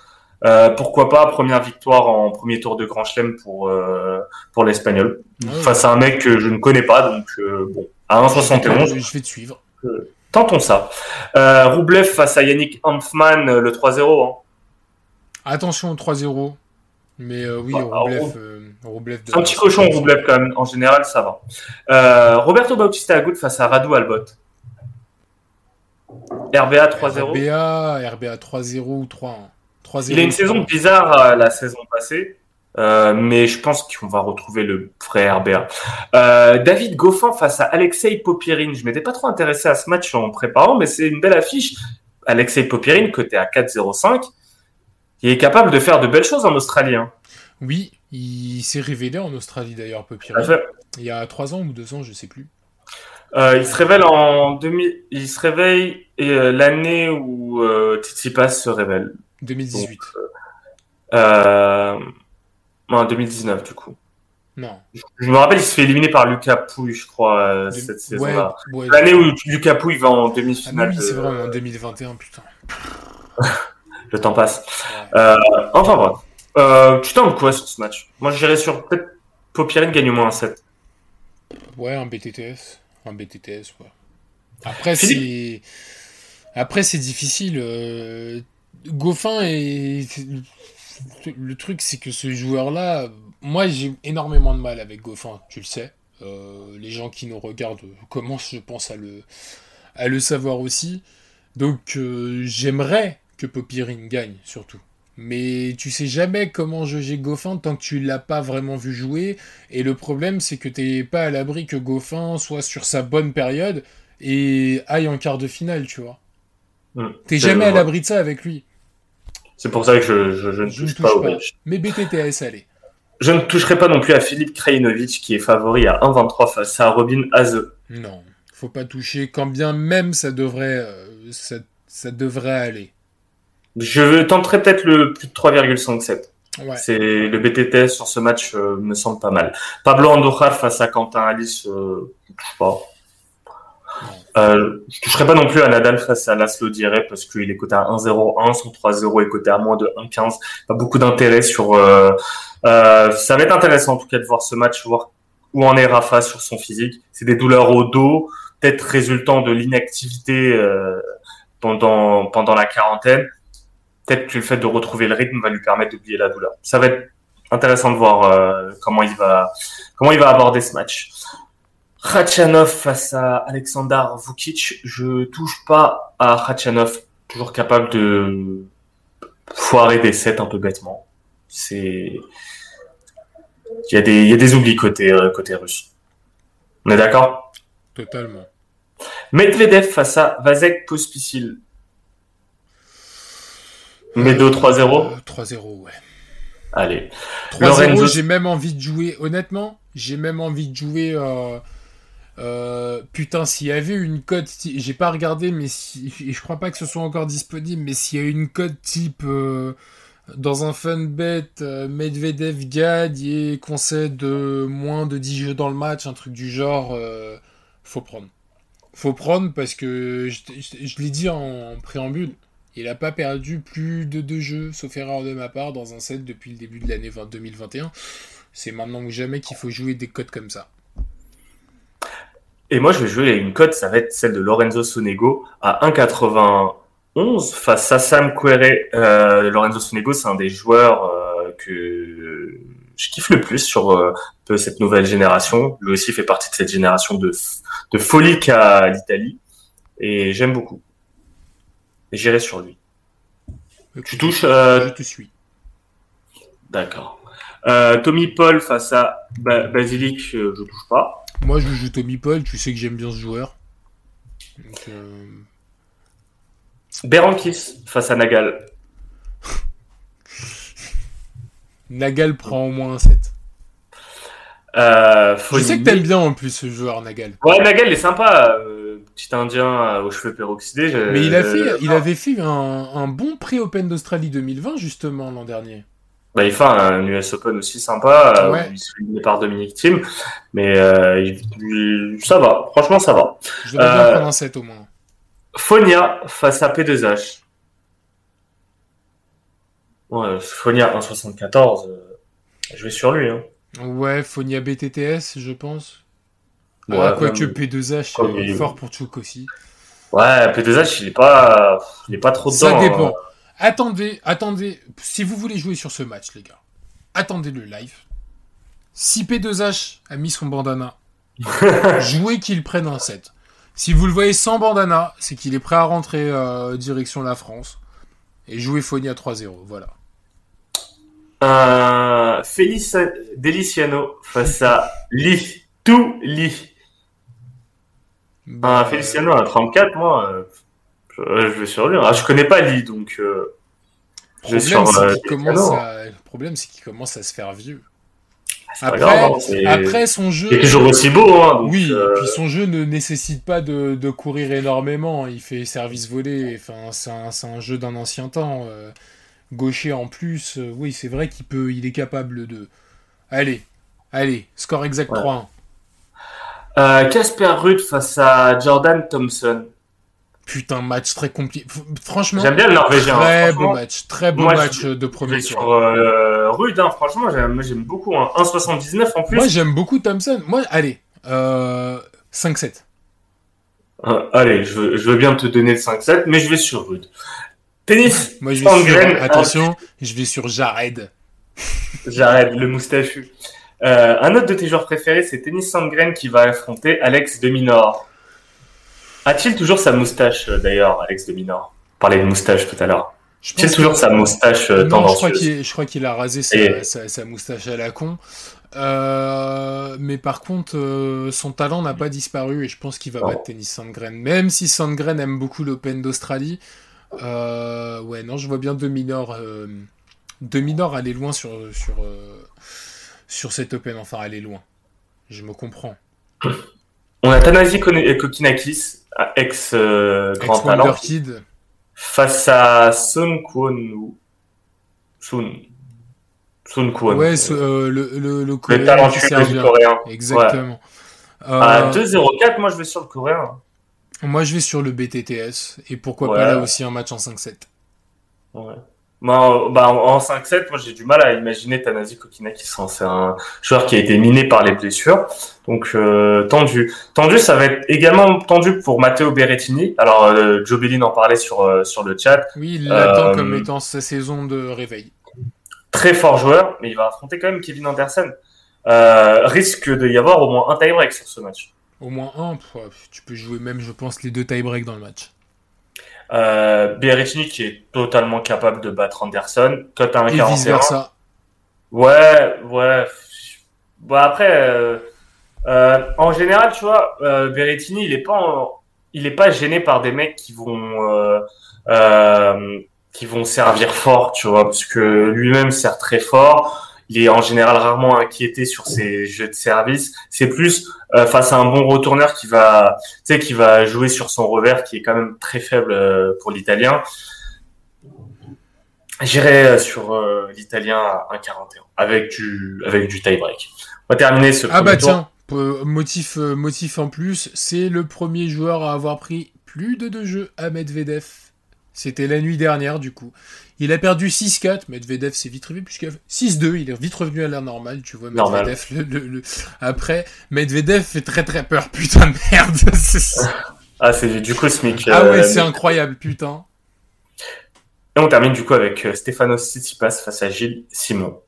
Pourquoi pas première victoire en premier tour de Grand Chelem pour pour l'espagnol ah face à un mec que je ne connais pas donc bon à 1,71 je vais te suivre Tentons ça. Euh, Roublev face à Yannick Hanfman, euh, le 3-0. Hein. Attention, 3-0. Mais euh, oui, bah, Roublev. un petit cochon, Roublev, quand même. En général, ça va. Roberto Bautista Agut face à Radu Albot. RBA 3-0. RBA, RBA 3-0 ou 3-1. Il a une saison bizarre la saison passée. Euh, mais je pense qu'on va retrouver le vrai RBA. Euh, David Goffin face à Alexei Popirine. Je m'étais pas trop intéressé à ce match en préparant, mais c'est une belle affiche. Alexei Popirine, côté à 4-0-5, il est capable de faire de belles choses en Australie. Hein. Oui, il s'est révélé en Australie d'ailleurs, Popirine. Il y a 3 ans ou 2 ans, je sais plus. Euh, il se révèle en 2000, il se réveille euh, l'année où Tsitsipas se révèle. 2018. Donc, euh, en 2019, du coup. Non. Je, me rappelle, il se fait éliminer par Lucas Pouille, je crois, euh, cette saison-là. L'année où Lucas Pouille va en demi-finale. Ah oui, c'est vrai, en 2021, putain. Le temps passe. Euh, enfin, bref. Euh, tu tentes quoi sur ce match? Moi, j'irais sur peut-être Popirine gagne au moins un 7. Ouais, un BTTS. Un BTTS, ouais. Après, c'est. Après, c'est difficile. Euh... Goffin est le truc, c'est que ce joueur-là, moi, j'ai énormément de mal avec Goffin, tu le sais. Euh, les gens qui nous regardent commencent, je pense, à le, à le savoir aussi. Donc, euh, j'aimerais que Popirine gagne, surtout. Mais tu sais jamais comment juger Goffin tant que tu l'as pas vraiment vu jouer. Et le problème, c'est que t'es pas à l'abri que Goffin soit sur sa bonne période et aille en quart de finale, tu vois. Mmh. T'es jamais à l'abri de ça avec lui. C'est pour ça que je, ne touche, pas, au Mais BTTS, allez. Je ne toucherai pas non plus à Philippe Krajinovic qui est favori à 1,23 face à Robin Haze. Non, faut pas toucher, quand bien même ça devrait, euh, ça, devrait aller. Je tenterai peut-être le plus de 3,57. C'est le BTTS sur ce match euh, me semble pas mal. Pablo Andujar face à Quentin Alice, euh, je sais pas. Euh, je toucherai pas non plus à Nadal face à Laszlo Diré parce qu'il est coté à 1-0-1, son 3-0 est coté à moins de 1-15. Pas beaucoup d'intérêt sur. Euh, euh, ça va être intéressant en tout cas de voir ce match, voir où en est Rafa sur son physique. C'est des douleurs au dos, peut-être résultant de l'inactivité euh, pendant pendant la quarantaine. Peut-être que le fait de retrouver le rythme va lui permettre d'oublier la douleur. Ça va être intéressant de voir comment il va comment il va aborder ce match. Khachanov face à Alexander Vukic, je touche pas à Khachanov, toujours capable de foirer des sets un peu bêtement. C'est il y a des il y a des oublis côté euh, côté russe. On est d'accord? Totalement. Medvedev face à Vasek Pospisil. Medo 3-0 3-0, ouais. Allez. 3-0, Lorenzo- j'ai même envie de jouer, honnêtement, j'ai même envie de jouer. euh, euh, putain, s'il y avait une cote, j'ai pas regardé, mais je crois pas que ce soit encore disponible, mais s'il y a une cote type euh, dans un fun bet, euh, Medvedev gagne et concède moins de 10 jeux dans le match, un truc du genre, euh, faut prendre. Faut prendre parce que je, je- l'ai dit en préambule, il a pas perdu plus de deux jeux, sauf erreur de ma part, dans un set depuis le début de l'année 20 2021. C'est maintenant ou jamais qu'il faut jouer des codes comme ça. Et moi, je vais jouer une cote, ça va être celle de Lorenzo Sonego à 1,91 face à Sam Querrey. Euh, Lorenzo Sonego, c'est un des joueurs euh, que je kiffe le plus sur euh, peu cette nouvelle génération. Lui aussi fait partie de cette génération de, de folie qu'a l'Italie. Et j'aime beaucoup. Et j'irai sur lui. Tu touches Je te suis. D'accord. Euh, Tommy Paul face à ba Basilic, euh, je touche pas. Moi, je joue Tommy Paul, tu sais que j'aime bien ce joueur. Donc, euh, Berankis face à Nagal. Nagal prend au moins un set. Euh, Je sais que t'aimes bien en plus ce joueur, Nagal. Ouais, Nagal il est sympa, euh, petit indien aux cheveux peroxydés. je- Mais il, a je- fait, il avait fait un, un bon pré-Open d'Australie 2020, justement, l'an dernier. Bah, il fait un US Open aussi sympa, euh, Ouais. où il se fait par Dominic Thiem, mais euh, il- il- ça va, franchement ça va. Je devrais bien Euh, prendre un set au moins. Fonia face à P2H. Ouais, Fonia 1,74, euh, je vais sur lui. Hein. Ouais, Fonia BTTS, je pense. Ouais, ah, quoique même- P2H Comme est il- fort pour Chouk aussi. Ouais, P2H il est pas, il est pas trop dedans. Ça hein. Attendez, attendez. Si vous voulez jouer sur ce match, les gars, attendez le live. Si P2H a mis son bandana, jouez qu'il prenne un set. Si vous le voyez sans bandana, c'est qu'il est prêt à rentrer euh, direction la France. Et jouer Fonia 3-0, voilà. Un Félix Deliciano face à Lee. Tout Lee. Bah, Feliciano à 34, moi, euh, je, vais sur lui. Ah, je connais pas Lee, donc euh, je vais sur euh, qu'il Feliciano. commence à... le problème, c'est qu'il commence à se faire vieux. Pas Après, grave, hein, après son jeu. il est toujours aussi beau. Hein, donc, Oui, euh, et puis son jeu ne nécessite pas de, de courir énormément. Il fait service volé. Enfin, c'est un, jeu d'un ancien temps. euh, gaucher en plus. euh, oui, c'est vrai qu'il peut, il est capable de. Allez, allez, score exact Ouais. 3-1. euh, Casper Ruud face à Jordan Thompson. Putain, match très compliqué. Franchement, J'aime bien le Norvégien. très hein, beau franchement. match. Très beau moi, je- match de Je premier vais tour. sur euh, Ruud, hein, franchement, j'aime beaucoup. Hein. 1,79 en plus. Moi, j'aime beaucoup Thompson. Moi, allez, euh, 5-7. Euh, allez, je veux, je veux bien te donner le 5-7, mais je vais sur Ruud. Tennis, Moi, je vais sur. Sandgren, Attention, je vais sur Jared. J'arrête le moustachu. Euh, un autre de tes joueurs préférés, c'est Tennis Sandgren qui va affronter Alex de Minor. A-t-il toujours sa moustache, euh, d'ailleurs, Alex de Minor? On parlait de moustache tout à l'heure. Pense toujours que- sa moustache euh, Non, je crois qu'il a rasé sa, Et- sa- sa moustache à la con. Euh, mais par contre, euh, son talent n'a pas disparu et je pense qu'il va battre Tennis Sandgren. Même si Sandgren aime beaucoup l'Open d'Australie. Euh, ouais, non, je vois bien De Minor, euh, De Minor aller loin sur, sur, sur cet Open. Enfin, aller loin. Je me comprends. On a Tanasi Kokinakis, ex-grand talent, Ex-Wonderkid. face à Sun Kwon Sun. Sun Kwon. Ouais, ce- euh, le, le, le le Coréen qui talentueux sert du bien. coréen. Exactement. À Euh, 2-0-4, moi je vais sur le coréen. Moi, je vais sur le BTTS. Et pourquoi pas là aussi un match en 5-7. Ouais. Bah, bah, en 5-7, moi j'ai du mal à imaginer Tanasi Kokinaki. C'est un joueur qui a été miné par les blessures. Donc euh, tendu. Tendu, ça va être également tendu pour Matteo Berrettini. Alors euh, Joe Bellin en parlait sur, euh, sur le chat. Oui, il l'attend comme étant sa saison de réveil. Très fort joueur, mais il va affronter quand même Kevin Anderson. risque de y avoir au moins un tie-break sur ce match. Au moins un Tu peux jouer même, je pense, les deux tie-break dans le match. Euh, qui est totalement capable de battre Anderson. À 1,41. vice versa. Ouais, ouais. Bon, après, euh, euh, en général, tu vois, euh, Berrettini, il est pas, il est pas gêné par des mecs qui vont, euh, euh, qui vont servir fort, tu vois, parce que lui-même sert très fort il est en général rarement inquiété sur ses jeux de service. C'est plus euh, face à un bon retourneur qui va, tu sais, qui va jouer sur son revers, qui est quand même très faible euh, pour l'Italien. J'irai euh, sur l'Italien à 1,41 avec du avec du tie break. On va terminer ce. Ah bah tiens, motif motif en plus, c'est le premier joueur à avoir pris plus de deux jeux à Medvedev. C'était la nuit dernière du coup. Il a perdu 6-4. Medvedev s'est vite revu, puisque 6-2. Il est vite revenu à l'air normal, tu vois. Medvedev, le, Après, Medvedev fait très très peur, putain de merde. ah, c'est du cosmique. Ah ouais, euh, c'est incroyable, putain. Et on termine du coup avec euh, Stefanos Tsitsipas face à Gilles Simon.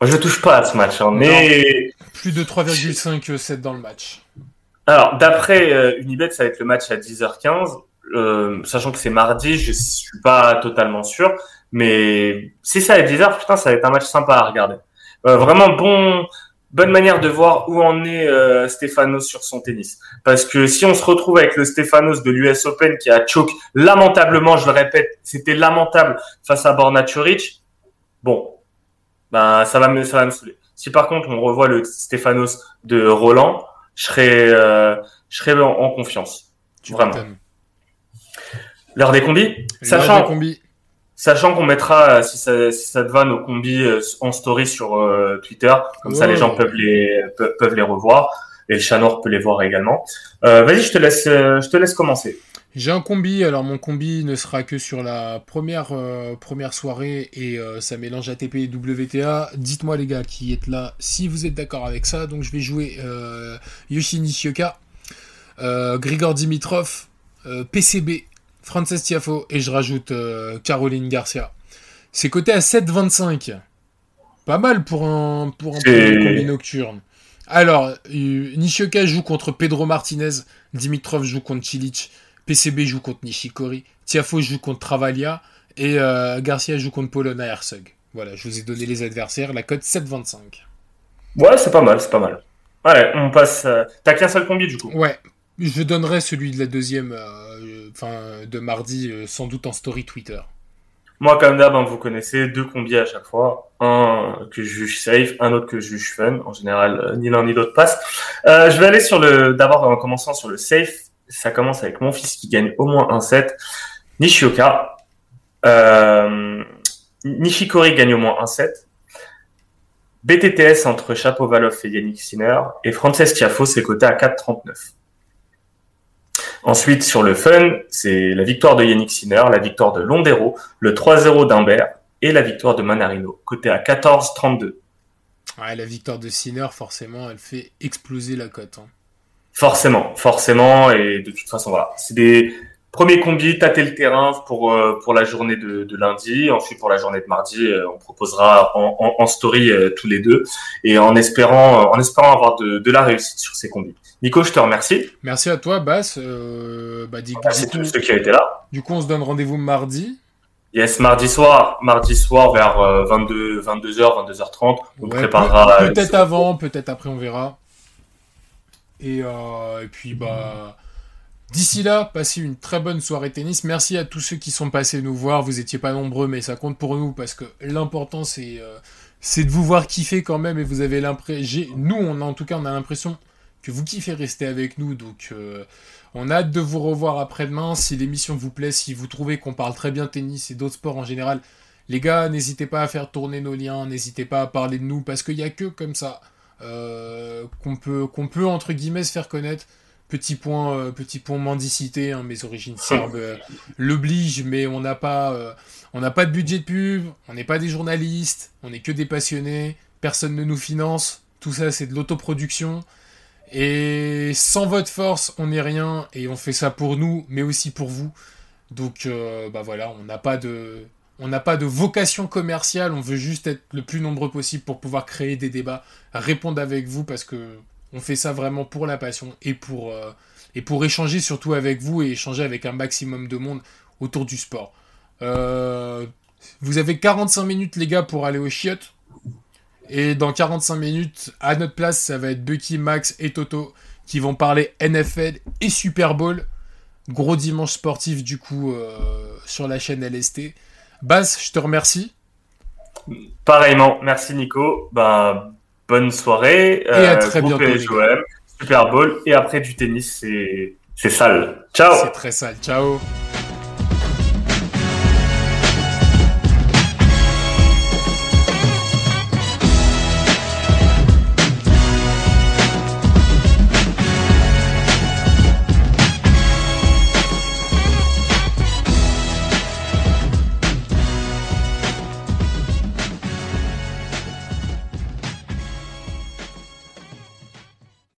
Moi, je touche pas à ce match, hein, mais. Plus de 3,5-7 dans le match. Alors, d'après euh, Unibet, ça va être le match à 10h15. sachant que c'est mardi, je suis pas totalement sûr. Mais si ça est bizarre, putain, ça va être un match sympa à regarder. Euh, vraiment bon, bonne manière de voir où en est euh, Stefanos sur son tennis. Parce que si on se retrouve avec le Stefanos de l'US Open qui a choke lamentablement, je le répète, c'était lamentable face à Borna Choric, bon, ben ça va me, ça va me saouler. Si par contre on revoit le Stefanos de Roland, je serais, euh, je serais en, confiance. Vraiment. L'heure des combis, sachant. Des combis. Sachant qu'on mettra, si ça, si ça te va, nos combis euh, en story sur euh, Twitter, comme ça les gens peuvent les peuvent, les revoir et le Chanor peut les voir également. Euh, Vas-y, je te laisse, euh, je te laisse commencer. J'ai un combi, alors mon combi ne sera que sur la première, première soirée et ça mélange ATP et WTA. Dites-moi les gars qui êtes là si vous êtes d'accord avec ça. Donc je vais jouer Yoshi Nishioka, Grigor Dimitrov, PCB Frances Tiafo et je rajoute euh, Caroline Garcia. C'est coté à 7,25. Pas mal pour un, pour un combi nocturne. Alors, euh, Nishioka joue contre Pedro Martinez, Dimitrov joue contre Chilich, PCB joue contre Nishikori, Tiafo joue contre Travalia et euh, Garcia joue contre Polona Herzog. Voilà, je vous ai donné les adversaires, la cote 7,25. Ouais, c'est pas mal, c'est pas mal. Allez, on passe. T'as qu'un seul combi du coup Ouais, je donnerai celui de la deuxième enfin de mardi, euh, sans doute en story Twitter. Moi, comme d'hab, hein, vous connaissez deux combis à chaque fois. Un que je juge safe, un autre que je juge fun. En général, euh, ni l'un ni l'autre passe. Euh, je vais aller sur le, d'abord en commençant sur le safe. Ça commence avec mon fils qui gagne au moins un set. Nishioka. Nishikori gagne au moins un set. BTTS entre Chapovalov et Yannick Sinner. Et Frances Tiafo, c'est coté à 4,39. Ensuite, sur le fun, c'est la victoire de Yannick Sinner, la victoire de Londero, le 3-0 d'Humbert et la victoire de Manarino, côté à 14-32. Ouais, la victoire de Sinner, forcément, elle fait exploser la cote. Hein. Forcément, forcément, et de toute façon, voilà. C'est des premiers combis, tâter le terrain pour, euh, pour la journée de, lundi. Ensuite, pour la journée de mardi, euh, on proposera en, story euh, tous les deux et en espérant, en espérant avoir de, de la réussite sur ces combis. Nico, je te remercie. Merci à toi, Bass. Euh, bah, Merci à tous ceux qui ont été là. Du coup, on se donne rendez-vous mardi. Yes, mardi soir, mardi soir vers 22, 22h, 22h30. On préparera. Peut-être avant, peut-être après, on verra. Et, euh, et puis, bah. D'ici là, passez une très bonne soirée tennis. Merci à tous ceux qui sont passés nous voir. Vous étiez pas nombreux, mais ça compte pour nous parce que l'important c'est euh, de vous voir kiffer quand même. Et vous avez l'impression, nous, on en tout cas, on a l'impression que vous kiffez rester avec nous. Donc, euh, on a hâte de vous revoir après-demain. Si l'émission vous plaît, si vous trouvez qu'on parle très bien tennis et d'autres sports en général, les gars, n'hésitez pas à faire tourner nos liens, n'hésitez pas à parler de nous, parce qu'il n'y a que comme ça euh, qu'on peut, entre guillemets, se faire connaître. Petit point, petit point mendicité, hein, mes origines serbes l'obligent, mais on n'a pas, on n'a pas de budget de pub, on n'est pas des journalistes, on n'est que des passionnés, personne ne nous finance, tout ça c'est de l'autoproduction. Et sans votre force, on n'est rien et on fait ça pour nous, mais aussi pour vous. Donc, euh, bah voilà, on n'a pas de, on n'a pas de vocation commerciale. On veut juste être le plus nombreux possible pour pouvoir créer des débats, répondre avec vous parce que on fait ça vraiment pour la passion et pour euh, et pour échanger surtout avec vous et échanger avec un maximum de monde autour du sport. Euh, vous avez 45 minutes les gars pour aller au chiottes. Et dans 45 minutes, à notre place, ça va être Bucky, Max et Toto qui vont parler NFL et Super Bowl. Gros dimanche sportif du coup euh, sur la chaîne LST. Bas, je te remercie. Pareillement, merci Nico. Ben, bonne soirée. Et à euh, très bientôt. Super Bowl et après du tennis, c'est sale. Ciao. C'est très sale. Ciao.